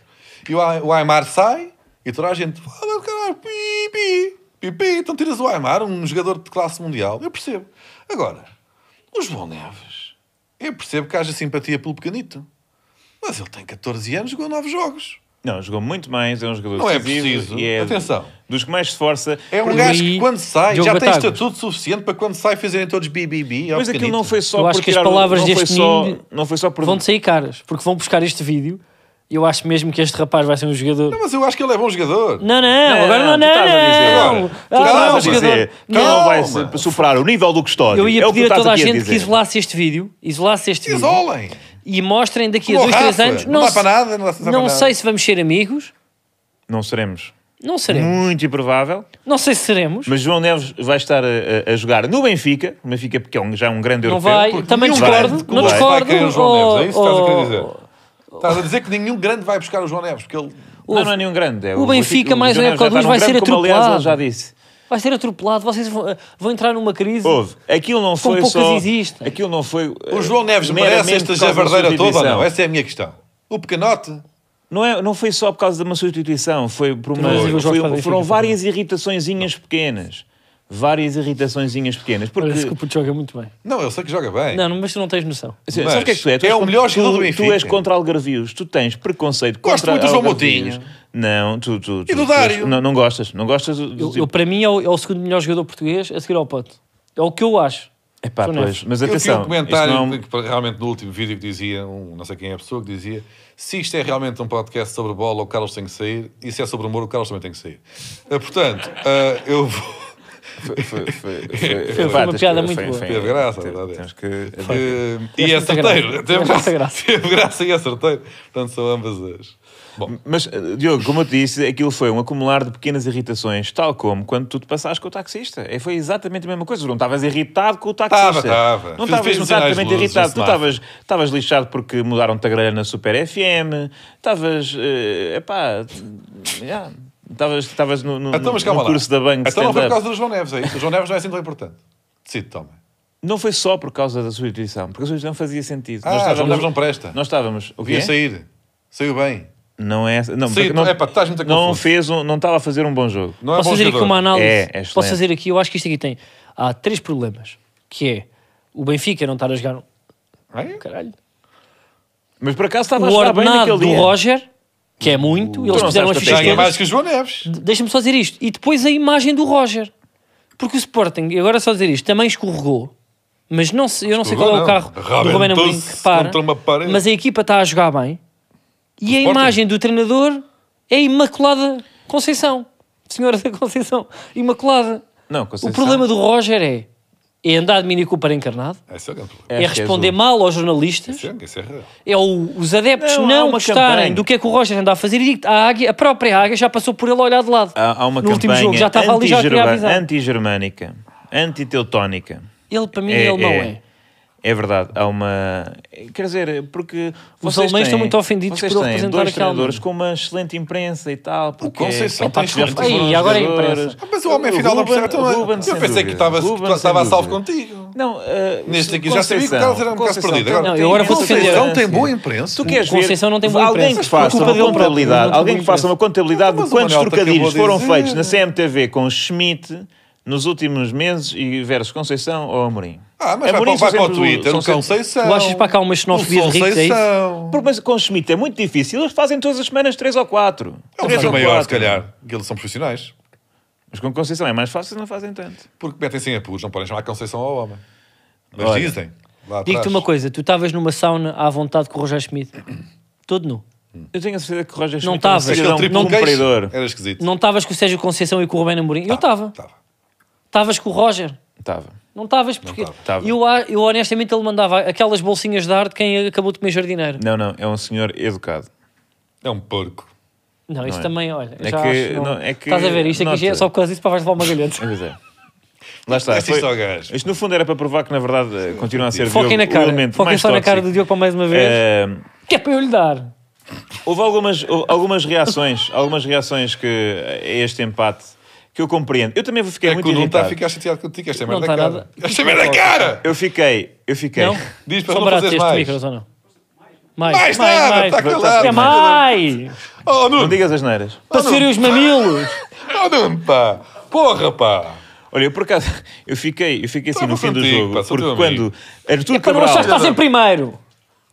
E o Aymar sai e toda a gente, fala, caralho, pi, pi, pi, pi. Então tiras o Aymar, um jogador de classe mundial. Eu percebo. Agora, o João Neves, eu percebo que haja simpatia pelo pequenito. Mas ele tem 14 anos, jogou 9 jogos. Não, jogou muito mais, é um jogador Não é preciso. e é Atenção. dos que mais se esforça. É um Por gajo que quando sai Diogo já tem estatuto suficiente para quando sai fazerem todos BBB. ao Mas aquilo não foi só Eu acho que as palavras não foi deste só, menino não foi só por Vão-te sair caras, porque vão buscar este vídeo e eu acho mesmo que este rapaz vai ser um jogador. Não, mas eu acho que ele é bom jogador. Não, não, Não, agora não, não, tu não, a não. agora. Tu Ah, estás não, a dizer que ele não vai superar o nível do custódio. Eu ia é o que pedir a tu estás toda a gente que dizer. isolasse este vídeo, isolasse este vídeo Isolem. E mostrem daqui a Como o dois, três anos. Não dá se- para nada, não dá para não nada. sei se vamos ser amigos. Não seremos. Não seremos. Muito improvável. Não sei se seremos. Mas João Neves vai estar a, a- jogar no Benfica. O Benfica, porque é um- já um grande não europeu. vai. porque Também nenhum discordo. Não vai discordo. querer o João Neves, é isso que estás a querer oh, dizer? oh, Estás a dizer que nenhum grande vai buscar o João Neves, porque ele. Não, não é nenhum grande. É O Benfica, mais João uma época está vai ser como, aliás, atropelado. ele já disse. Vai ser atropelado. Vocês vão, vão entrar numa crise. Houve. Aquilo não foi poucas só... existem. Aquilo não foi... O João Neves eh, merece esta javardeira toda ou não? Essa é a minha questão. O pequenote. Não, é, não foi só por causa de uma substituição, foi por uma, foi- foram várias irritaçõezinhas pequenas. Várias irritaçõezinhas pequenas. Porque, Parece que o puto joga muito bem. Não, eu sei que joga bem. Não, mas tu não tens noção. Assim, Mas sabe o que é que tu és? Tu é o melhor jogador do Benfica. Tu és contra algarvios, tu tens preconceito Gosto contra muito do João algarvios. Moutinho. Não, tu, tu, tu, E do Dário. não, não gostas, não gostas do, do Eu, tipo- eu, para mim, é o, é o segundo melhor jogador português a seguir ao Pote. É o que eu acho. Epá, João pois, mas Eu vi atenção, um comentário não é que, realmente no último vídeo que dizia, um, não sei quem é a pessoa, que dizia se isto é realmente um podcast sobre bola, o Carlos tem que sair, e se é sobre humor, o Carlos também tem que sair. Eh, portanto, eh, eu vou. Foi, foi, foi, Foi pá, uma piada que- muito foi- boa. Teve graça, teve- verdade é. Temos que... Eh, e é certeiro. teve graça e é certeiro. Portanto, são ambas as. Bom, Mas, eh, Diogo, como eu te disse, aquilo foi um acumular de pequenas irritações, tal como quando tu te passaste com o taxista. É, Foi exatamente a mesma coisa. Tu não estavas irritado com o taxista. Tava, tava. Não estavas exatamente luzes irritado. Tu estavas lixado porque mudaram-te a grelha na Super FM. Estavas. eh, epá. já, Estavas no, no, então, no curso da banca Então não foi por causa do João Neves, é isso? O João Neves não é assim tão importante. Decide, toma. Não foi só por causa da substituição, porque a substituição fazia sentido. Ah, João Neves não presta. Nós estávamos. O Devia quê? sair. Saiu bem. Não é. Não, Sim, não, epá, estás muito não confuso. fez um, não estava a fazer um bom jogo. Não é Posso bom fazer aqui jogador. uma análise? É, é. Posso fazer aqui? Eu acho que isto aqui tem. Há três problemas. Que é o Benfica não estar a jogar. É? Caralho. Mas por acaso estava a jogar bem naquele do dia. Roger, que é muito. Eles não fizeram as fichas é todas. mais que o João Neves. Deixa-me só dizer isto. E depois a imagem do Roger. Porque o Sporting, e agora só dizer isto, também escorregou. Mas não se, eu não sei qual é o carro não. do Romano Amorim que para. contra uma parede. Mas a equipa está a jogar bem. E a Sporting? imagem do treinador é Imaculada Conceição. Senhora da Conceição. Imaculada. Não, O Conceição. problema do Roger é, é andar de Mini Cooper encarnado, é o é, que é responder azul. mal aos jornalistas, Esse é, é é o- os adeptos Não, não, gostarem campanha. do que é que o Roger anda a fazer. E digo a, águia, a própria Águia já passou por ele a olhar de lado. Há, há uma no último jogo já estava ali, já anti-germânica, anti-teutónica. Ele, para mim, É, ele não é. É. Verdade, há uma. Quer dizer, porque. Os alemães estão muito ofendidos vocês por representar dois aquela treinadores com uma excelente imprensa e tal. Porque, Conceição epá, tem já excelente Aí, agora é imprensa. Ah, Mas o homem O afinal não percebe o também. Ruben, Eu pensei que Ruben, que estava a salvo contigo. Não, uh, Neste aqui já sabia que o Conceição- Carlos era um bocado Conceição perdido. Agora, Não, eu agora vou defender. Conceição tem boa imprensa. Tu queres O Conceição ver não tem boa alguém imprensa. que faça uma contabilidade, alguém que faça uma contabilidade de o quantos trocadilhos foram feitos na CMTV com Schmidt nos últimos meses e versus Conceição ou Amorim. Ah, mas vai, para, vai são para o Twitter, são o sempre- Conceição. Tu achas para cá uma xenofobia o de ricos, é isso? Mas com Schmidt é muito difícil, eles fazem todas as semanas 3 ou 4. É um faz maior, se calhar, que eles são profissionais. Mas com Conceição é mais fácil, não fazem tanto. Porque metem-se em apuros, não podem chamar Conceição ao homem. Mas Olha, dizem. Digo-te uma coisa, tu estavas numa sauna à vontade com o Roger Schmidt. Todo nu. Eu tenho a certeza que o Roger Não Schmidt é um estavas. Aquele cidadão triplo queixo cumpridor. Era esquisito. Não estavas com o Sérgio Conceição e com o Rubén Amorim? Eu estava. Estava. Estavas com o Roger. Estava. Não estavas porque tava. Tava. eu, a- eu honestamente ele mandava aquelas bolsinhas de ar de quem acabou de comer jardineiro. Não, não, é um senhor educado. É um porco. Não, isso é. também, olha. É já que- acho, não- não, é que- Estás a ver? Isto aqui é nota. só por causa disso para vais levar uma galheta. Pois é. Lá está. Foi-. Isto no fundo era para provar que na verdade continua a ser Foquem na cara. elemento Foquem mais só na cara tóxico. do Diogo para mais uma vez. Eh, Que é para eu lhe dar. Houve algumas, houve algumas reações, algumas reações que a este empate que eu compreendo. Eu também fiquei É que muito o não está a irritado. ficar chateado contigo. Esta é merda está cara. nada. Esta é merda cara! Eu fiquei, eu fiquei. Não? Diz para não fazeres mais. micros ou não? Mais, Mais nada, está calado. É mais! Oh, Não digas as neiras. Para serem os mamilos! Oh, Nuno, pá! Porra, pá! Olha, eu por acaso, eu fiquei, eu fiquei assim Estava no fim do contigo, jogo, pá, porque quando amigo. Artur É para não achar que Cabral... estás em primeiro!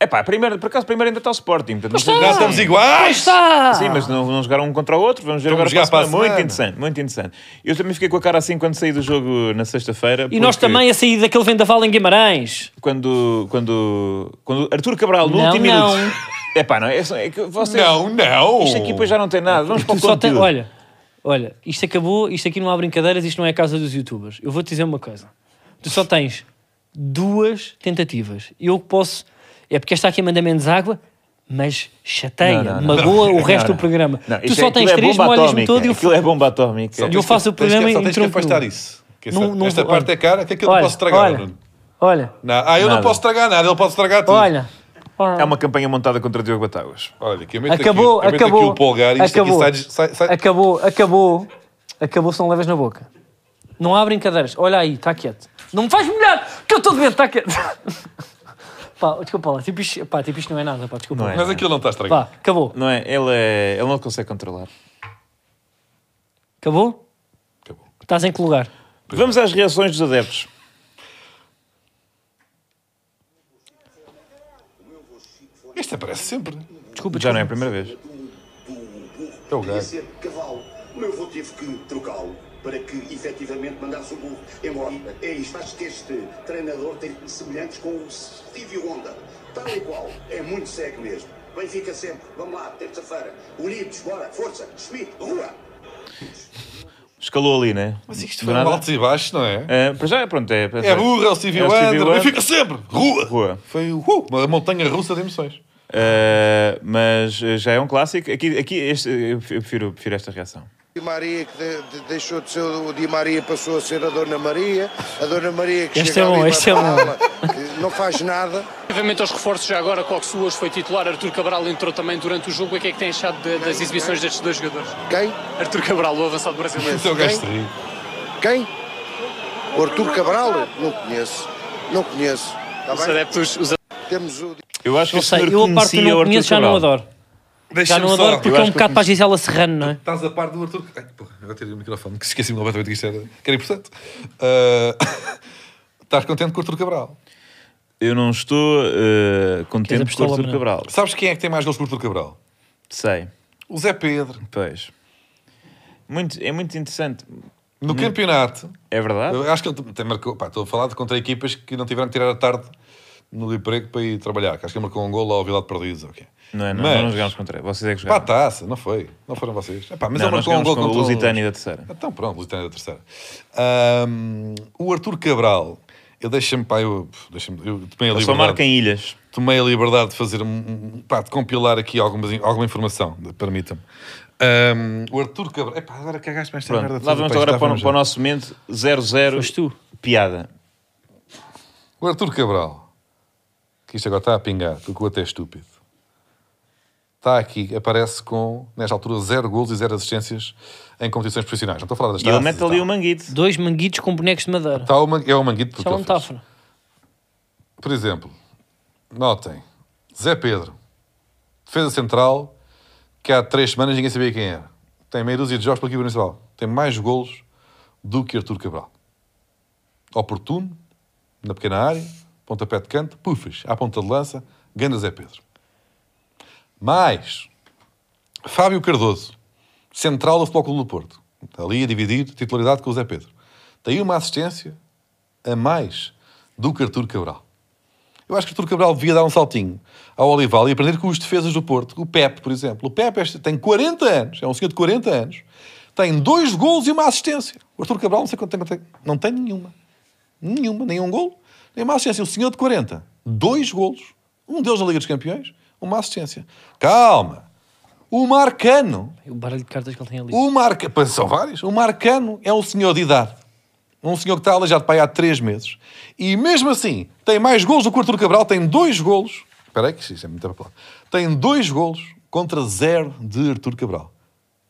É pá, primeiro, por acaso primeiro ainda está o Sporting. Portanto, não estamos iguais! está! Sim, mas não, não jogaram um contra o outro. Vamos ver Vamos agora jogar para a semana. Muito interessante, muito interessante. Eu também fiquei com a cara assim quando saí do jogo na sexta-feira. E nós porque também a sair daquele vendaval em Guimarães. Quando, quando, quando Artur Cabral, no Não, último não. minuto... É pá, não, é, só- é que vocês... Não, não! Isto aqui depois já não tem nada. Vamos para o Tu só tem- conteúdo. olha, olha, isto acabou, isto aqui não há brincadeiras, isto não é a casa dos youtubers. Eu vou-te dizer uma coisa. Tu só tens duas tentativas. Eu posso. É porque esta aqui manda menos água, mas chateia, Não, não, não. magoa o Não, resto não. do programa. Não, tu só é- tens é três, bomba molhas-me todo e eu, é bomba atómica. eu faço o programa em tens que tronco afastar isso. Que Não- essa, não esta vou- parte é cara, que é que eu não posso estragar. olha. Bruno. Olha, Não, ah, eu não posso estragar nada, ele pode estragar tudo. olha. É uma campanha montada contra Diogo Batáguas. Olha, que eu meto Acabou, aqui, eu meto acabou. aqui o polgar e isto acabou, aqui sai, sai, sai. acabou, acabou, acabou se não levas na boca. Não há brincadeiras. Olha aí, está quieto. Não me faz molhar, que eu estou doente, está quieto. pá, desculpa lá, tipo isto, pá, tipo isto não é nada, pá, desculpa. Não é. Mas aquilo não está estragado. Pá, acabou. Não é? Ele, é, ele não consegue controlar. Acabou? Acabou. Estás em que lugar? Vamos às reações dos adeptos. Isto aparece sempre. Desculpa, Já não é a desculpa. primeira vez. É o gajo. ser cavalo. O meu avô teve que trocá-lo para que efetivamente mandasse o burro embora. É isto, acho que este treinador tem semelhantes com o Stevie Wonder. Tal e qual. É muito cego mesmo. Benfica sempre. Vamos lá, terça-feira. Unidos, bora, força. Schmidt, rua. Escalou ali, né? Mas isto foi nada. altos e baixos, não é? É, para já, pronto, é. É burro, é o Stevie É Wonder, Wonder. fica sempre. Rua. Rua. Foi uh, uma montanha russa de emoções. Uh, mas já é um clássico. Aqui, aqui este, eu prefiro, prefiro esta reação. Di Maria que de- de- deixou de ser o Di Maria passou a ser a Dona Maria, a Dona Maria que Este chega é bom, ali este é bom. não faz nada. Relativamente aos reforços, já agora, Cox hoje foi titular, Artur Cabral entrou também durante o jogo. O que é que tem achado de- das exibições destes dois jogadores? Quem? Artur Cabral, o avançado brasileiro. Esse o gajo de rir. Quem? O Artur Cabral? Não conheço. Não conheço. Está Os bem? adeptos, os Temos o Eu acho que Não sei, eu a parte não conheço já não adoro. Já não só. adoro porque é um bocado para a Gisela Serrano, não é? Estás a par do Arthur. Ai, porra, agora tirei o microfone, que esqueci-me completamente que isto era, que era importante. Ah, Estás contente com o Arthur Cabral? Eu não estou uh, contente com o Arthur? Cabral. Sabes quem é que tem mais gols que o Arthur Cabral? Sei. O Zé Pedro. Pois. Muito, é muito interessante. No campeonato, É verdade? eu acho que ele tem marcou. Pá, estou a falar de contra equipas que não tiveram que tirar a tarde no emprego para ir trabalhar. Que acho que ele marcou um gol ao Vila de Perdidos. ok. Não é? Não, Mas- não jogámos contra ele. Vocês é que Pá, jogaram. taça, não foi. Não foram vocês. Epá, mas não, ele marcou um gol com o contra Lusitânia da terceira. Então pronto, Lusitânia da terceira. Ahm, o Arthur Cabral, eu deixa-me, pá, eu, deixa-me, eu tomei a Ele só liberdade. marca em ilhas. tomei a liberdade de fazer um, um- pá, de compilar aqui algumas, alguma informação, permita-me. Ahm, o Arthur Cabral, epá, agora cagaste-me esta Pronto, merda lá vamos pá, agora para, para o nosso momento 0-0 Foste tu. piada. O Arthur Cabral, que isto agora está a pingar, porque o até é estúpido. Está aqui, aparece com, nesta altura, zero gols e zero assistências em competições profissionais. Não estou a falar das E ele mete e ali o manguito. Dois manguitos com bonecos de madeira. Está o man- é o manguito porque Isso é uma ele fez. metáfora. Por exemplo, notem, Zé Pedro, defesa central, que há três semanas ninguém sabia quem era. Tem meia dúzia de jogos pela equipa municipal. Tem mais golos do que Artur Cabral. Oportuno, na pequena área, pontapé de canto, pufas, à ponta de lança, ganda Zé Pedro. Mais, Fábio Cardoso, central do Futebol Clube do Porto. Ali a dividir titularidade com o Zé Pedro. Tem uma assistência a mais do que Artur Cabral. Eu acho que Artur Cabral devia dar um saltinho ao Olival e aprender com os defesas do Porto. O Pepe, por exemplo. O Pepe tem 40 anos, é um senhor de 40 anos, tem dois golos e uma assistência. O Artur Cabral não sei quanto tem, não tem nenhuma. Nenhuma, nenhum nem uma assistência. O senhor de 40, dois golos, um deles na Liga dos Campeões, uma assistência. Calma! O Marcano, O baralho de cartas que ele tem ali. o Marca... pois São vários. O Marcano é um senhor de idade. Um senhor que está aleijado para aí há três meses. E mesmo assim, tem mais golos do que o Artur Cabral. Tem dois golos. Espera aí, que isto é muito palavra. Tem dois golos contra zero de Artur Cabral.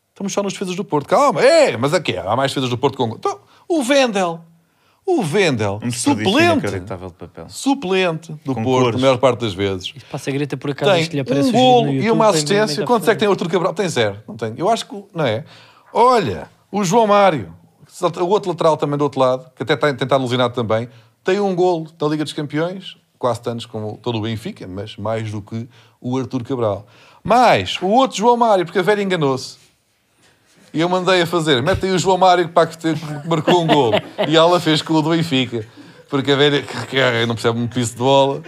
Estamos só nos defesas do Porto. Calma. É, mas aqui há mais defesas do Porto com... Então, o Vendel. O Vendel. Um suplente. inacreditável de papel. Suplente do Com Porto, cores. a maior parte das vezes Passa a greta por acaso, tem isto lhe aparece um no e uma assistência. Quantos é que tem o Artur Cabral? Tem zero. Não tem. Eu acho que não é. Olha, o João Mário, o outro lateral também do outro lado, que até está tentado alucinado também, tem um golo na Liga dos Campeões, quase tantos como todo o Benfica, mas mais do que o Artur Cabral. Mais o outro João Mário, porque a velha enganou-se. E eu mandei a fazer, mete aí o João Mário para que te- marcou um gol. E ela fez com o do Benfica. Porque a velha que não percebe um piso de bola.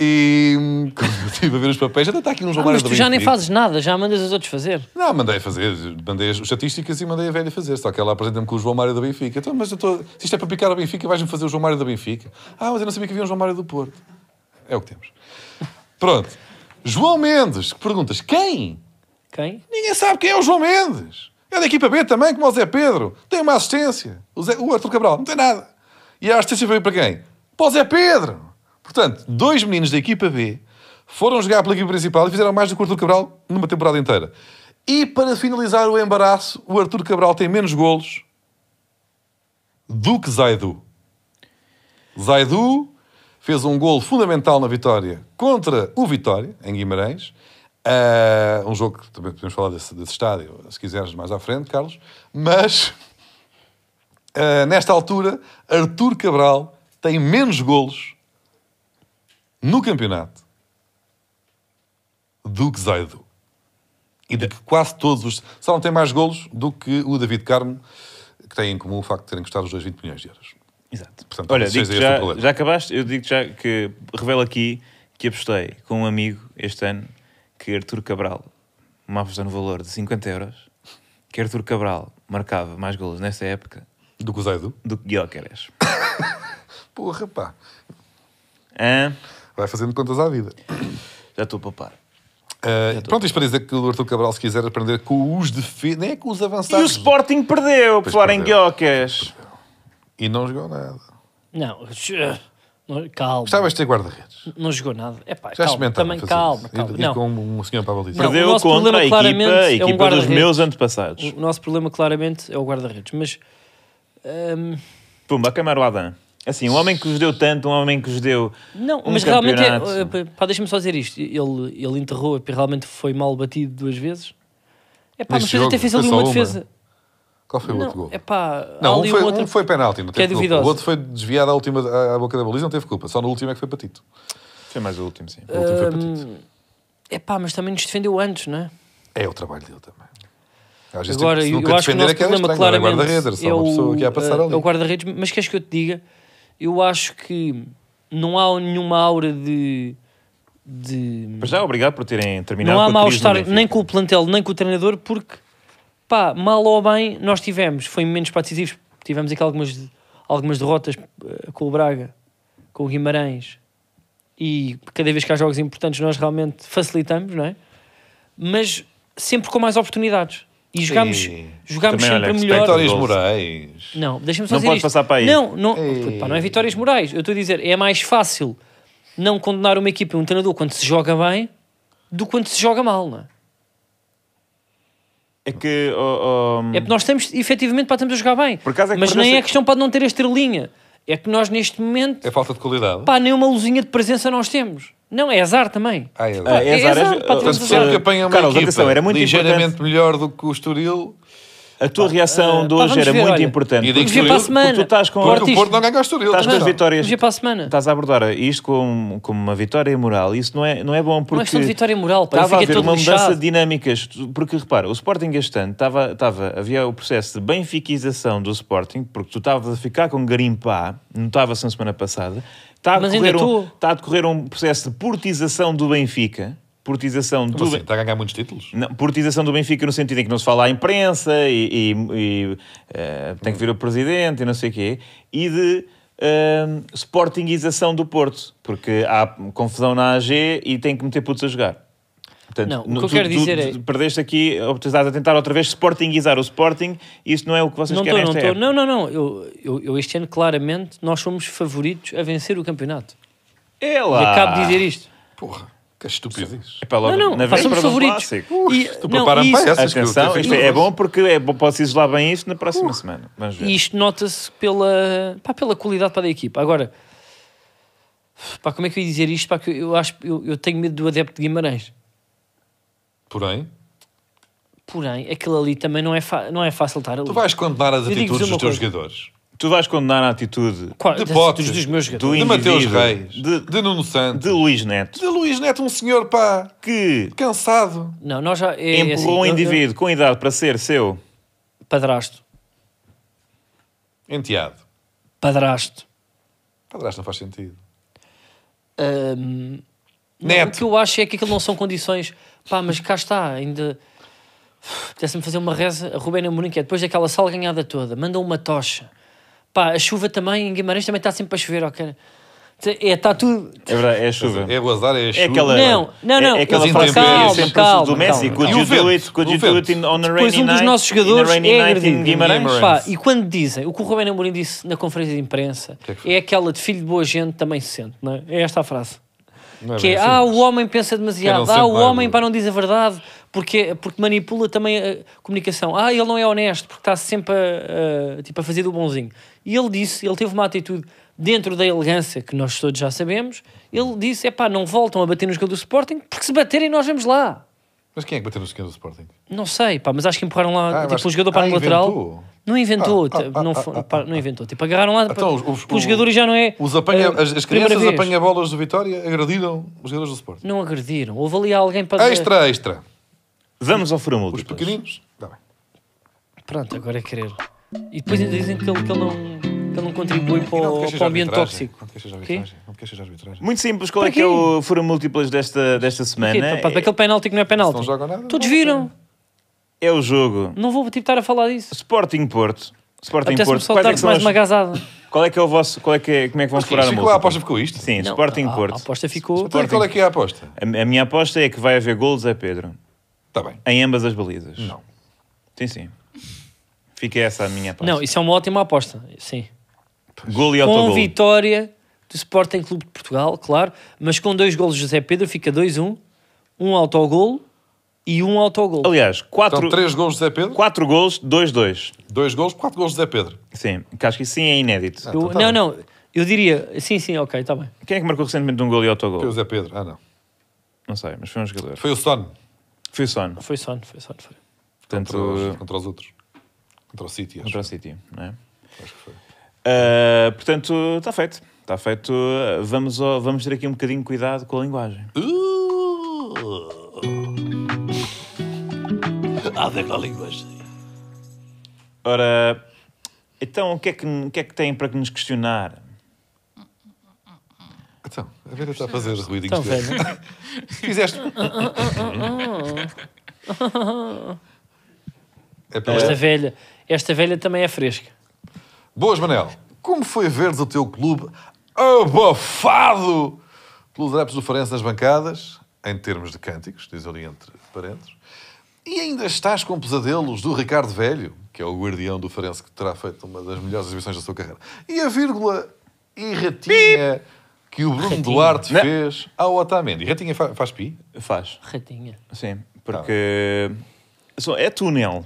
E hum, quando eu estive a ver os papéis, até está aqui um João Ah, Mário mas tu já nem fazes nada, já mandas os outros fazer. Não, mandei fazer, mandei as estatísticas e mandei a velha fazer. Só que ela apresenta-me com o João Mário da Benfica. Então, mas eu estou, se isto é para picar a Benfica, vais-me fazer o João Mário da Benfica. Ah, mas eu não sabia que havia um João Mário do Porto. É o que temos. Pronto. João Mendes, que perguntas, quem? Quem? Ninguém sabe quem é o João Mendes. É da equipa B também, como o Zé Pedro. Tem uma assistência. O, Zé, o Arthur Cabral não tem nada. E a assistência veio para quem? Para o Zé Pedro. Portanto, dois meninos da equipa B foram jogar pela equipa principal e fizeram mais do que o Arthur Cabral numa temporada inteira. E para finalizar o embaraço, o Arthur Cabral tem menos golos do que Zaidu. Zaidu fez um golo fundamental na vitória contra o Vitória, em Guimarães. Ah, um jogo que também podemos falar desse, desse estádio, se quiseres, mais à frente, Carlos. Mas, ah, nesta altura, Arthur Cabral tem menos golos no campeonato do que Zaidu. E de que quase todos os... Só não tem mais golos do que o David Carmo, que tem em comum o facto de terem custado os dois 20 milhões de euros. Exato. Portanto, Olha, digo seja já, já acabaste? Eu digo já que revelo aqui que apostei com um amigo este ano que Artur Cabral, uma aposta no valor de 50 euros, que Artur Cabral marcava mais golos nessa época Do que o Zaidu. do que Guilherme. Porra, pá. Hã? Vai fazendo contas à vida. Já estou a poupar. Uh, pronto, isto para dizer que o Arthur Cabral, se quiser aprender com os defesas, nem é com os E o avançados. Sporting perdeu, por Pois falar em perdeu. Guilherme. E não jogou nada. Não, não, calma. Gostavas de ter guarda-redes. Não jogou nada. É pá, calma, também calma, calma. Ir Não, com um senhor para a baliza. Não. o Perdeu nosso contra problema a equipa, claramente a é um equipa dos guarda-redes. meus antepassados. o nosso problema claramente é o guarda-redes. Mas hum, Pumba, a câmara o Adam. Assim, um homem que vos deu tanto, um homem que vos deu não, um mas realmente é, campeonato. eh, pá, deixa-me só dizer isto. Ele, ele enterrou, realmente foi mal batido duas vezes. É pá, Neste mas jogo, até fez ali uma. defesa. Qual foi o outro gol? é Não, um foi, um outro um foi penalti, não que é teve culpa. duvidoso. O outro foi desviado à, última, à, à boca da baliza, não teve culpa. Só no último é que foi patito. Foi mais o último, sim. O último foi patito. É pá, mas também nos defendeu antes, não é? É o trabalho dele também. Às vezes, Agora, tipo, eu, acho que o defender nosso é era problema estranho, não é claramente guarda-redes, é uma pessoa o, que ia passar eh, ali. é o guarda-redes. Mas queres que eu te diga? Eu acho que não há nenhuma aura de... de Mas já, obrigado por terem terminado não há mal-estar nem com o plantel, nem com o treinador, porque, pá, mal ou bem, nós tivemos, foi momentos pá, decisivos, tivemos aqui algumas, algumas derrotas eh, com o Braga, com o Guimarães, e cada vez que há jogos importantes nós realmente facilitamos, não é? Mas sempre com mais oportunidades. E jogámos, Sim. jogámos olha, sempre respeito melhor. Vitórias. Moraes. Não, deixa-me só Não dizer podes isto. passar para aí. Não, não, Ei. pá, não é vitórias morais. Eu estou a dizer, é mais fácil não condenar uma equipa e um treinador quando se joga bem do que quando se joga mal, não é? É que. oh, oh, É porque nós estamos, efetivamente, para estamos a jogar bem. Por acaso é que Mas nem é questão para não ter a estrelinha. É que nós, neste momento, É falta de qualidade. pá, nem uma luzinha de presença nós temos. Não, é azar também. Ah, é, Ah, é É azar, azar, é- temos Portanto, azar. sempre que apanha uma Carlos, equipa atenção, era muito ligeiramente importante. melhor do que o Estoril, A tua reação ah, de hoje era ver, muito olha. importante. E digo para a semana. tu estás com- porque Porto, o Porto não ganha ao Estoril. Estás com as vitórias. Ver para a semana. Estás a abordar isto como, como uma vitória moral. Isso não é, não é bom porque. Não é questão de vitória moral, pá. Estava a haver uma mudança lixado. de dinâmicas. Porque repara, o Sporting este ano estava, estava, havia o processo de benfiquização do Sporting, porque tu estavas a ficar com garimpá, notava-se na semana passada. Está a, Mas decorrer ainda um, estou. está a decorrer um processo de portização do Benfica. Portização do assim? Está a ganhar muitos títulos? não, portização do Benfica no sentido em que não se fala à imprensa e, e- e, eh, tem que vir o presidente e não sei o quê, e de eh, sportingização do Porto, porque há confusão na AG e tem que meter putos a jogar. Portanto, Não, o no- que eu quero dizer é- Perdeste aqui, ou estás a tentar outra vez sportingizar o Sporting, e isso não é o que vocês Não querem estou, não esta estou. época. Não, não, não. Eu, eu, eu este ano, claramente, nós somos favoritos a vencer o campeonato. É E lá! acabo de dizer isto. Porra, que estupidez. Epá, logo Não, não, na do favoritos. clássico. E, tu não, isso- para que Atenção, isto é, é bom porque é, bom- posso isolar bem isto na próxima semana. Vamos ver. E isto nota-se pela, pá, pela qualidade para da equipa. Agora, pá, como é que eu ia dizer isto? Pá, que eu, acho, eu, eu tenho medo do adepto de Guimarães. Porém, Porém, aquilo ali também não é, fa- não é fácil estar ali. tu vais condenar as Eu atitudes dos teus coisa. jogadores. Tu vais condenar a atitude Qual- de Potes, dos, meus do. De Mateus indivíduo, Reis, de- de, Nuno Santos, de Luís Neto de Luís Neto, um senhor, pá, que cansado. Não, nós já. É, empurrou assim, um eu- eu- indivíduo com idade para ser seu. Padrasto. Enteado. Padrasto. Padrasto não faz sentido. Ahm, não, Neto. o que eu acho é que aquilo não são condições. Pá, mas cá está, ainda. Apetece-me fazer uma reza a Rubén Amorim, que é depois daquela sala ganhada toda, manda uma tocha. Pá, a chuva também, em Guimarães também está sempre a chover, ok? É, está tudo. É verdade, é a chuva. É o azar, é a chuva. É aquela, Não, não, não. É, é aquela As frase sempre Calma, do Messi. calma, Could calma. you o do it? Could you O do it in, on a Depois rainy um dos nossos jogadores é agredido. Guimarães? Pá, e quando dizem, o que o Rubén Amorim disse na conferência de imprensa que é que é aquela de filho de boa gente também se sente, não é? É esta a frase. Não é Que é, assim, ah, o homem pensa demasiado, ah, o homem para não diz a verdade, porque, porque manipula também a comunicação. Ah, ele não é honesto, porque está sempre a, a, tipo, a fazer do bonzinho. E ele disse, ele teve uma atitude dentro da elegância, que nós todos já sabemos, ele disse, é pá, não voltam a bater no jogador do Sporting, porque se baterem nós vamos lá. Mas quem é que bateu no esquema do Sporting? Não sei, pá, mas acho que empurraram lá Ah, tipo, mas- um jogador para ah, o lateral. inventou? Não inventou, Ah, ah, t- ah, não, ah, foi- ah, pá, ah, não inventou. Tipo, agarraram lá Então, para, os- para os jogadores já não é. Os apanha, as, as crianças apanha-bolas do Vitória agrediram os jogadores do Sporting. Não agrediram. Houve ali alguém para. Extra, extra. Vamos ao fura Os pequeninos. Tá bem. Pronto, agora é querer. E depois ainda dizem que ele, que ele não, que ele não contribui para, o- para o ambiente arbitragem? tóxico. Não te queixas Quê? arbitragem? Não te queixas da arbitragem? Muito simples, qual Para é que é quê? o fura múltiplas desta, desta Quê? semana? Para, para aquele penalti que não é penalti. não jogam nada, Todos viram. É o jogo Não vou tipo, estar a falar disso. Sporting Porto. Sporting Apetece-me Porto. Quais é, que são mais as- uma gazada. qual é que é o vosso. Qual é que é, como é que vão furar a ficou a aposta ficou isto? Sim, Não, Sporting a- Porto. A aposta ficou. Então, qual é que é a aposta? A, a minha aposta é que vai haver golos a Pedro. Está bem. Em ambas as balizas. Não. Sim, sim. Fica essa a minha aposta. Não, isso é uma ótima aposta. Sim. Golo e Com autogol. vitória do Sporting Clube de Portugal, claro, mas com dois golos de José Pedro fica 2-1, um autogolo e um autogolo. Aliás, quatro, Então, três gols de Zé Pedro, quatro golos, 2-2. dois gols, quatro gols de Zé Pedro. Sim, que acho que isso sim é inédito. Eu- então tá não, bem. não, eu diria, sim, sim, ok, está bem. Quem é que marcou recentemente um golo e autogol? Foi o Zé Pedro. Ah, não. Não sei, mas foi um jogador. Foi o Son. Foi o Son. Foi só, foi só, foi. Portanto, Contra os, contra os outros. Contra o City, acho. contra o City, não é? Acho que foi. Ah, portanto, está feito. Está feito. Vamos, ao- vamos ter aqui um bocadinho de cuidado com a linguagem. Ah, da linguagem. Ora, então o que, é que, o que é que têm para que nos questionar? Então, a Vera está a fazer ruidinhos. Então, dele. velho. Fizeste. é pela... Esta velha, esta velha também é fresca. Boas, Manel. Como foi veres o teu clube abafado pelos adeptos do Farense nas bancadas, em termos de cânticos, diz ali entre parênteses, e ainda estás com pesadelos do Ricardo Velho, que é o guardião do Farense que terá feito uma das melhores exibições da sua carreira, e a vírgula e ratinha que o Bruno Duarte Não. fez ao Otamendi. Ratinha fa- faz pi? Faz. Ratinha. Sim, porque só- é túnel.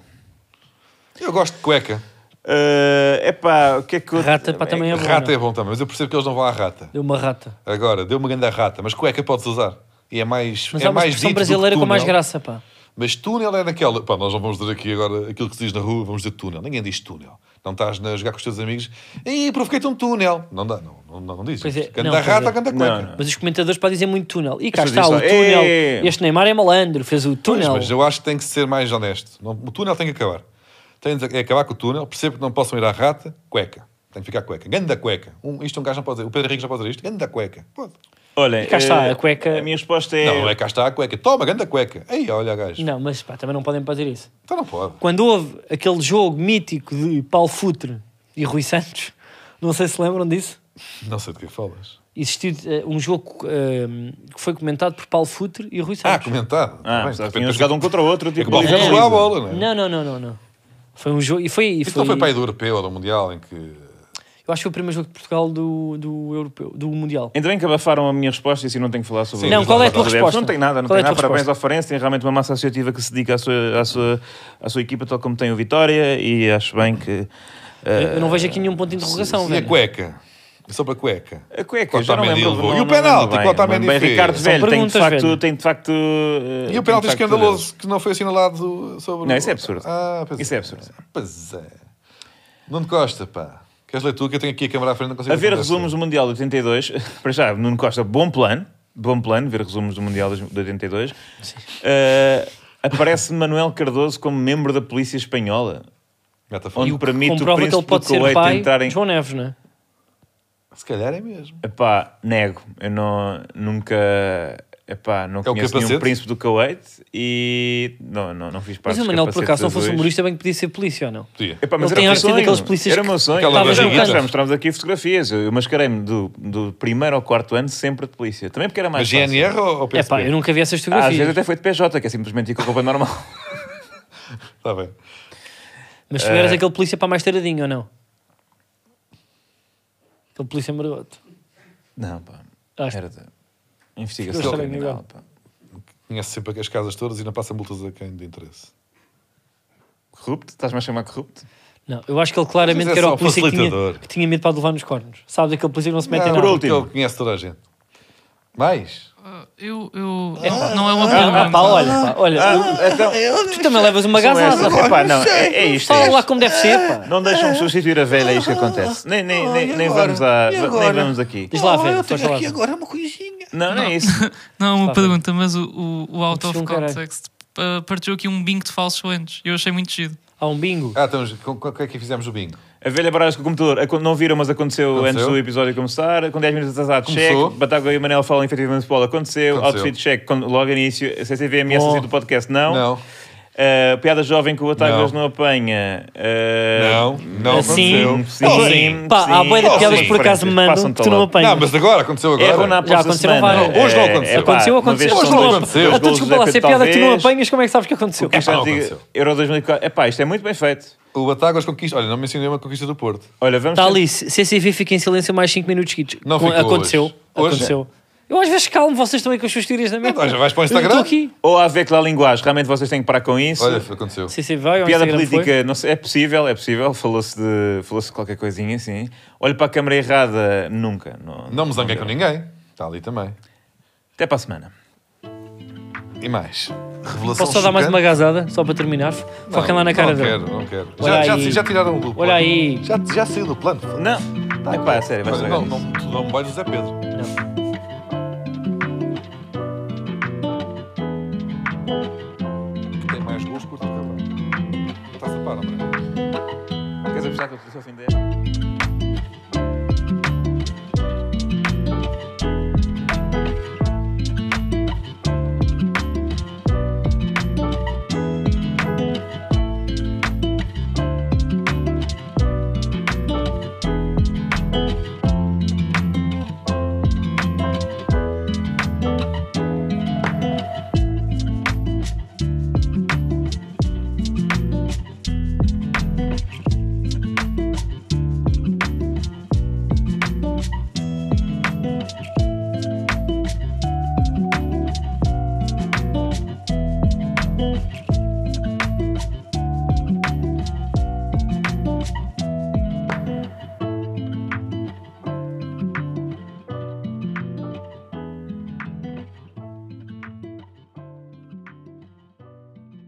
Eu gosto de cueca. É epá, o que é que eu... Rata pá, também é bom. Rata não? é bom também, mas eu percebo que eles não vão à rata. Deu uma rata. Agora, deu uma grande rata, mas cueca podes usar. E é mais. Mas é há uma mais expressão dito do que brasileira com mais túnel. graça, pá. Mas túnel é naquela. Pá, nós não vamos dizer aqui agora aquilo que se diz na rua, vamos dizer túnel. Ninguém diz túnel. Não estás a jogar com os teus amigos. Ih, provoquei-te um túnel. Não dá, não, não, não, não diz. Pois é, Ganda não, pois rata, é. ganda cueca. Não, não. Mas os comentadores podem dizer muito túnel. E cá está o túnel. Este Neymar é malandro, fez o Pois, túnel. mas eu acho que tem que ser mais honesto. Não- o túnel tem que acabar. Tem de acabar com o túnel. Percebo que não possam ir à rata. Cueca. Tem que ficar cueca. Ganda cueca. Um, isto um gajo não pode dizer. O Pedro Henrique já pode dizer isto. Ganda cueca. Pode. Olha, E cá está, eh, a cueca- A minha resposta é... Não, não é cá está a cueca. Toma, ganda cueca. Aí, olha, gajo. Não, mas pá, também não podem fazer isso. Então não pode. Quando houve aquele jogo mítico de Paulo Futre e Rui Santos, não sei se lembram disso, Não sei de que falas. existiu eh, um jogo eh, que foi comentado por Paulo Futre e Rui Ah, Santos. Ah, Bem, só de tinham jogado um contra o outro, É que tipo... jogou a bola, não é? Não, não, não, não, não. Foi um jogo. E foi. e Isto não foi para aí do Europeu ou do Mundial em que. Eu acho que foi o primeiro jogo de Portugal do, do Europeu, do Mundial. Ainda bem que abafaram a minha resposta e assim não tenho que falar sobre Sim. Não, qual é a tua resposta? Não tem nada, não Qual é tem a nada. Parabéns resposta? ao Farense, tem realmente uma massa associativa que se dedica à sua, à sua, à sua equipa, tal como tem o Vitória, e acho bem que. Eu não vejo aqui nenhum ponto de interrogação, E a cueca? Sobre a cueca? A cueca, já não lembro. levou. E o penalti que o Otamendi Bem, fez? Ricardo São Velho, tem de facto. velho. Tem de facto eh, E o penalti escandaloso que não foi assinalado sobre. Não, o- isso é absurdo. Ah, pois Isso é absurdo. Pois é. Nuno Costa, pá. Queres ler tu que eu tenho aqui a câmera à frente? Não consigo A ver resumos do Mundial de 82, para já, Nuno Costa, bom plano, bom plano, ver resumos do Mundial de 82. Eh, aparece Manuel Cardoso como membro da Polícia Espanhola, foto. onde permite o Comprova que ele príncipe pode do Kuwait pai entrar em... João Neves, não é? Se calhar é mesmo. Epá, nego. Eu não, nunca, Epá, não É conheço nenhum príncipe do Kuwait e não, não, não fiz parte Mas o dos Manel, por acaso, se não fosse humorista, bem que podia ser polícia ou não? Podia. Epá, mas Ele tem era meu daqueles sonho. polícias Era o meu sonho. Já mostramos aqui fotografias. Eu eu mascarei-me do, do primeiro ao quarto ano sempre de polícia. Também porque era mais Mas GNR fácil. ou, ou É PSP? pá, eu nunca vi essas Ah, às vezes fotografias. até foi de PJ, que é simplesmente ir com a roupa normal. Está Tá bem. Mas tu eras Eh. aquele polícia para mais taradinho ou não? Aquele polícia maroto. Não, pá. Acho- Era de investigação Ficou criminal. Pá. Conhece sempre as casas todas e não passa multas a quem de interesse. Corrupto? Estás-me a chamar corrupto? Não, eu acho que ele claramente Mas é que era só o polícia que tinha, facilitador. que tinha medo para levar nos cornos. Sabes aquele polícia que não se mete em nada. porque último. ele conhece toda a gente. Mais? Ah, Eu, eu, não é uma Ah, pergunta. pá, olha, pá, olha, então, tu também levas uma gazada. Epá, não, é, é isto. é Fala isto. lá como deve ser, pá. Não deixam-me substituir a velha, é isto que acontece. Nem, nem, nem, nem vamos, a, nem vamos aqui. Diz lá, velho. faz falar. agora uma. Não, não é isso. Não, é uma Está pergunta, mas o, o, o out of caralho. context partiu aqui um bingo de falsos lentes. Eu achei muito chido. Há um bingo. Ah, então, com, com, com é que fizemos o bingo? A velha baragem com o computador. Não viram, mas aconteceu, Aconteceu. antes do episódio começar. Com 10 minutos atrasado, check. Bataga e o Manel falam efetivamente futebol. Aconteceu. Aconteceu. Outfit check. Logo início. CCV ameaça Oh. oh. do podcast. Não. Não. Uh, piada jovem que o Batagas Não. não, apanha. Uh, Não, não Assim. aconteceu. Sim, Sim. Pá, há boia de piadas sim. por acaso me mandam que tu não apanhas. Não, mas agora, aconteceu agora. Erram na Já aconteceram semana. várias. Hoje não É, aconteceu. é pá, Aconteceu, aconteceu. Hoje não aconteceu. dois Então, desculpa lá, se é piada que tu não apanhas, como é que sabes que aconteceu? Não de- aconteceu. Euro 2004. Epá, isto é muito bem feito. O Batáguas conquista. Olha, não mencionei uma conquista do Porto. Olha, vamos Está ali, CCV fica em silêncio mais 5 minutos seguidos. Não ficou Aconteceu. Aconteceu. Eu às vezes calmo, vocês estão aí com as suas teorias na mente. Já vais para o Instagram? aqui. Ou a ver que lá a linguagem. Realmente vocês têm que parar com isso. Olha, aconteceu. CCV vai ao Piada Instagram, política, não sei, é possível, é possível. Falou-se de, falou de qualquer coisinha assim. Olho para a câmara errada, nunca. Não, Não me zanguei com ninguém. Está ali também. Até para a semana. E mais? Revelação? Posso só dar mais uma gazada? Só para terminar? Foquem Não, lá na cara não dele. quero, não quero. Olha Já, já, aí. já tiraram do plano. Olha aí. Já, já saiu do plano. Não, é pá, sério, vai estragar não, não, tu não me vais José Pedro. Não. Gols que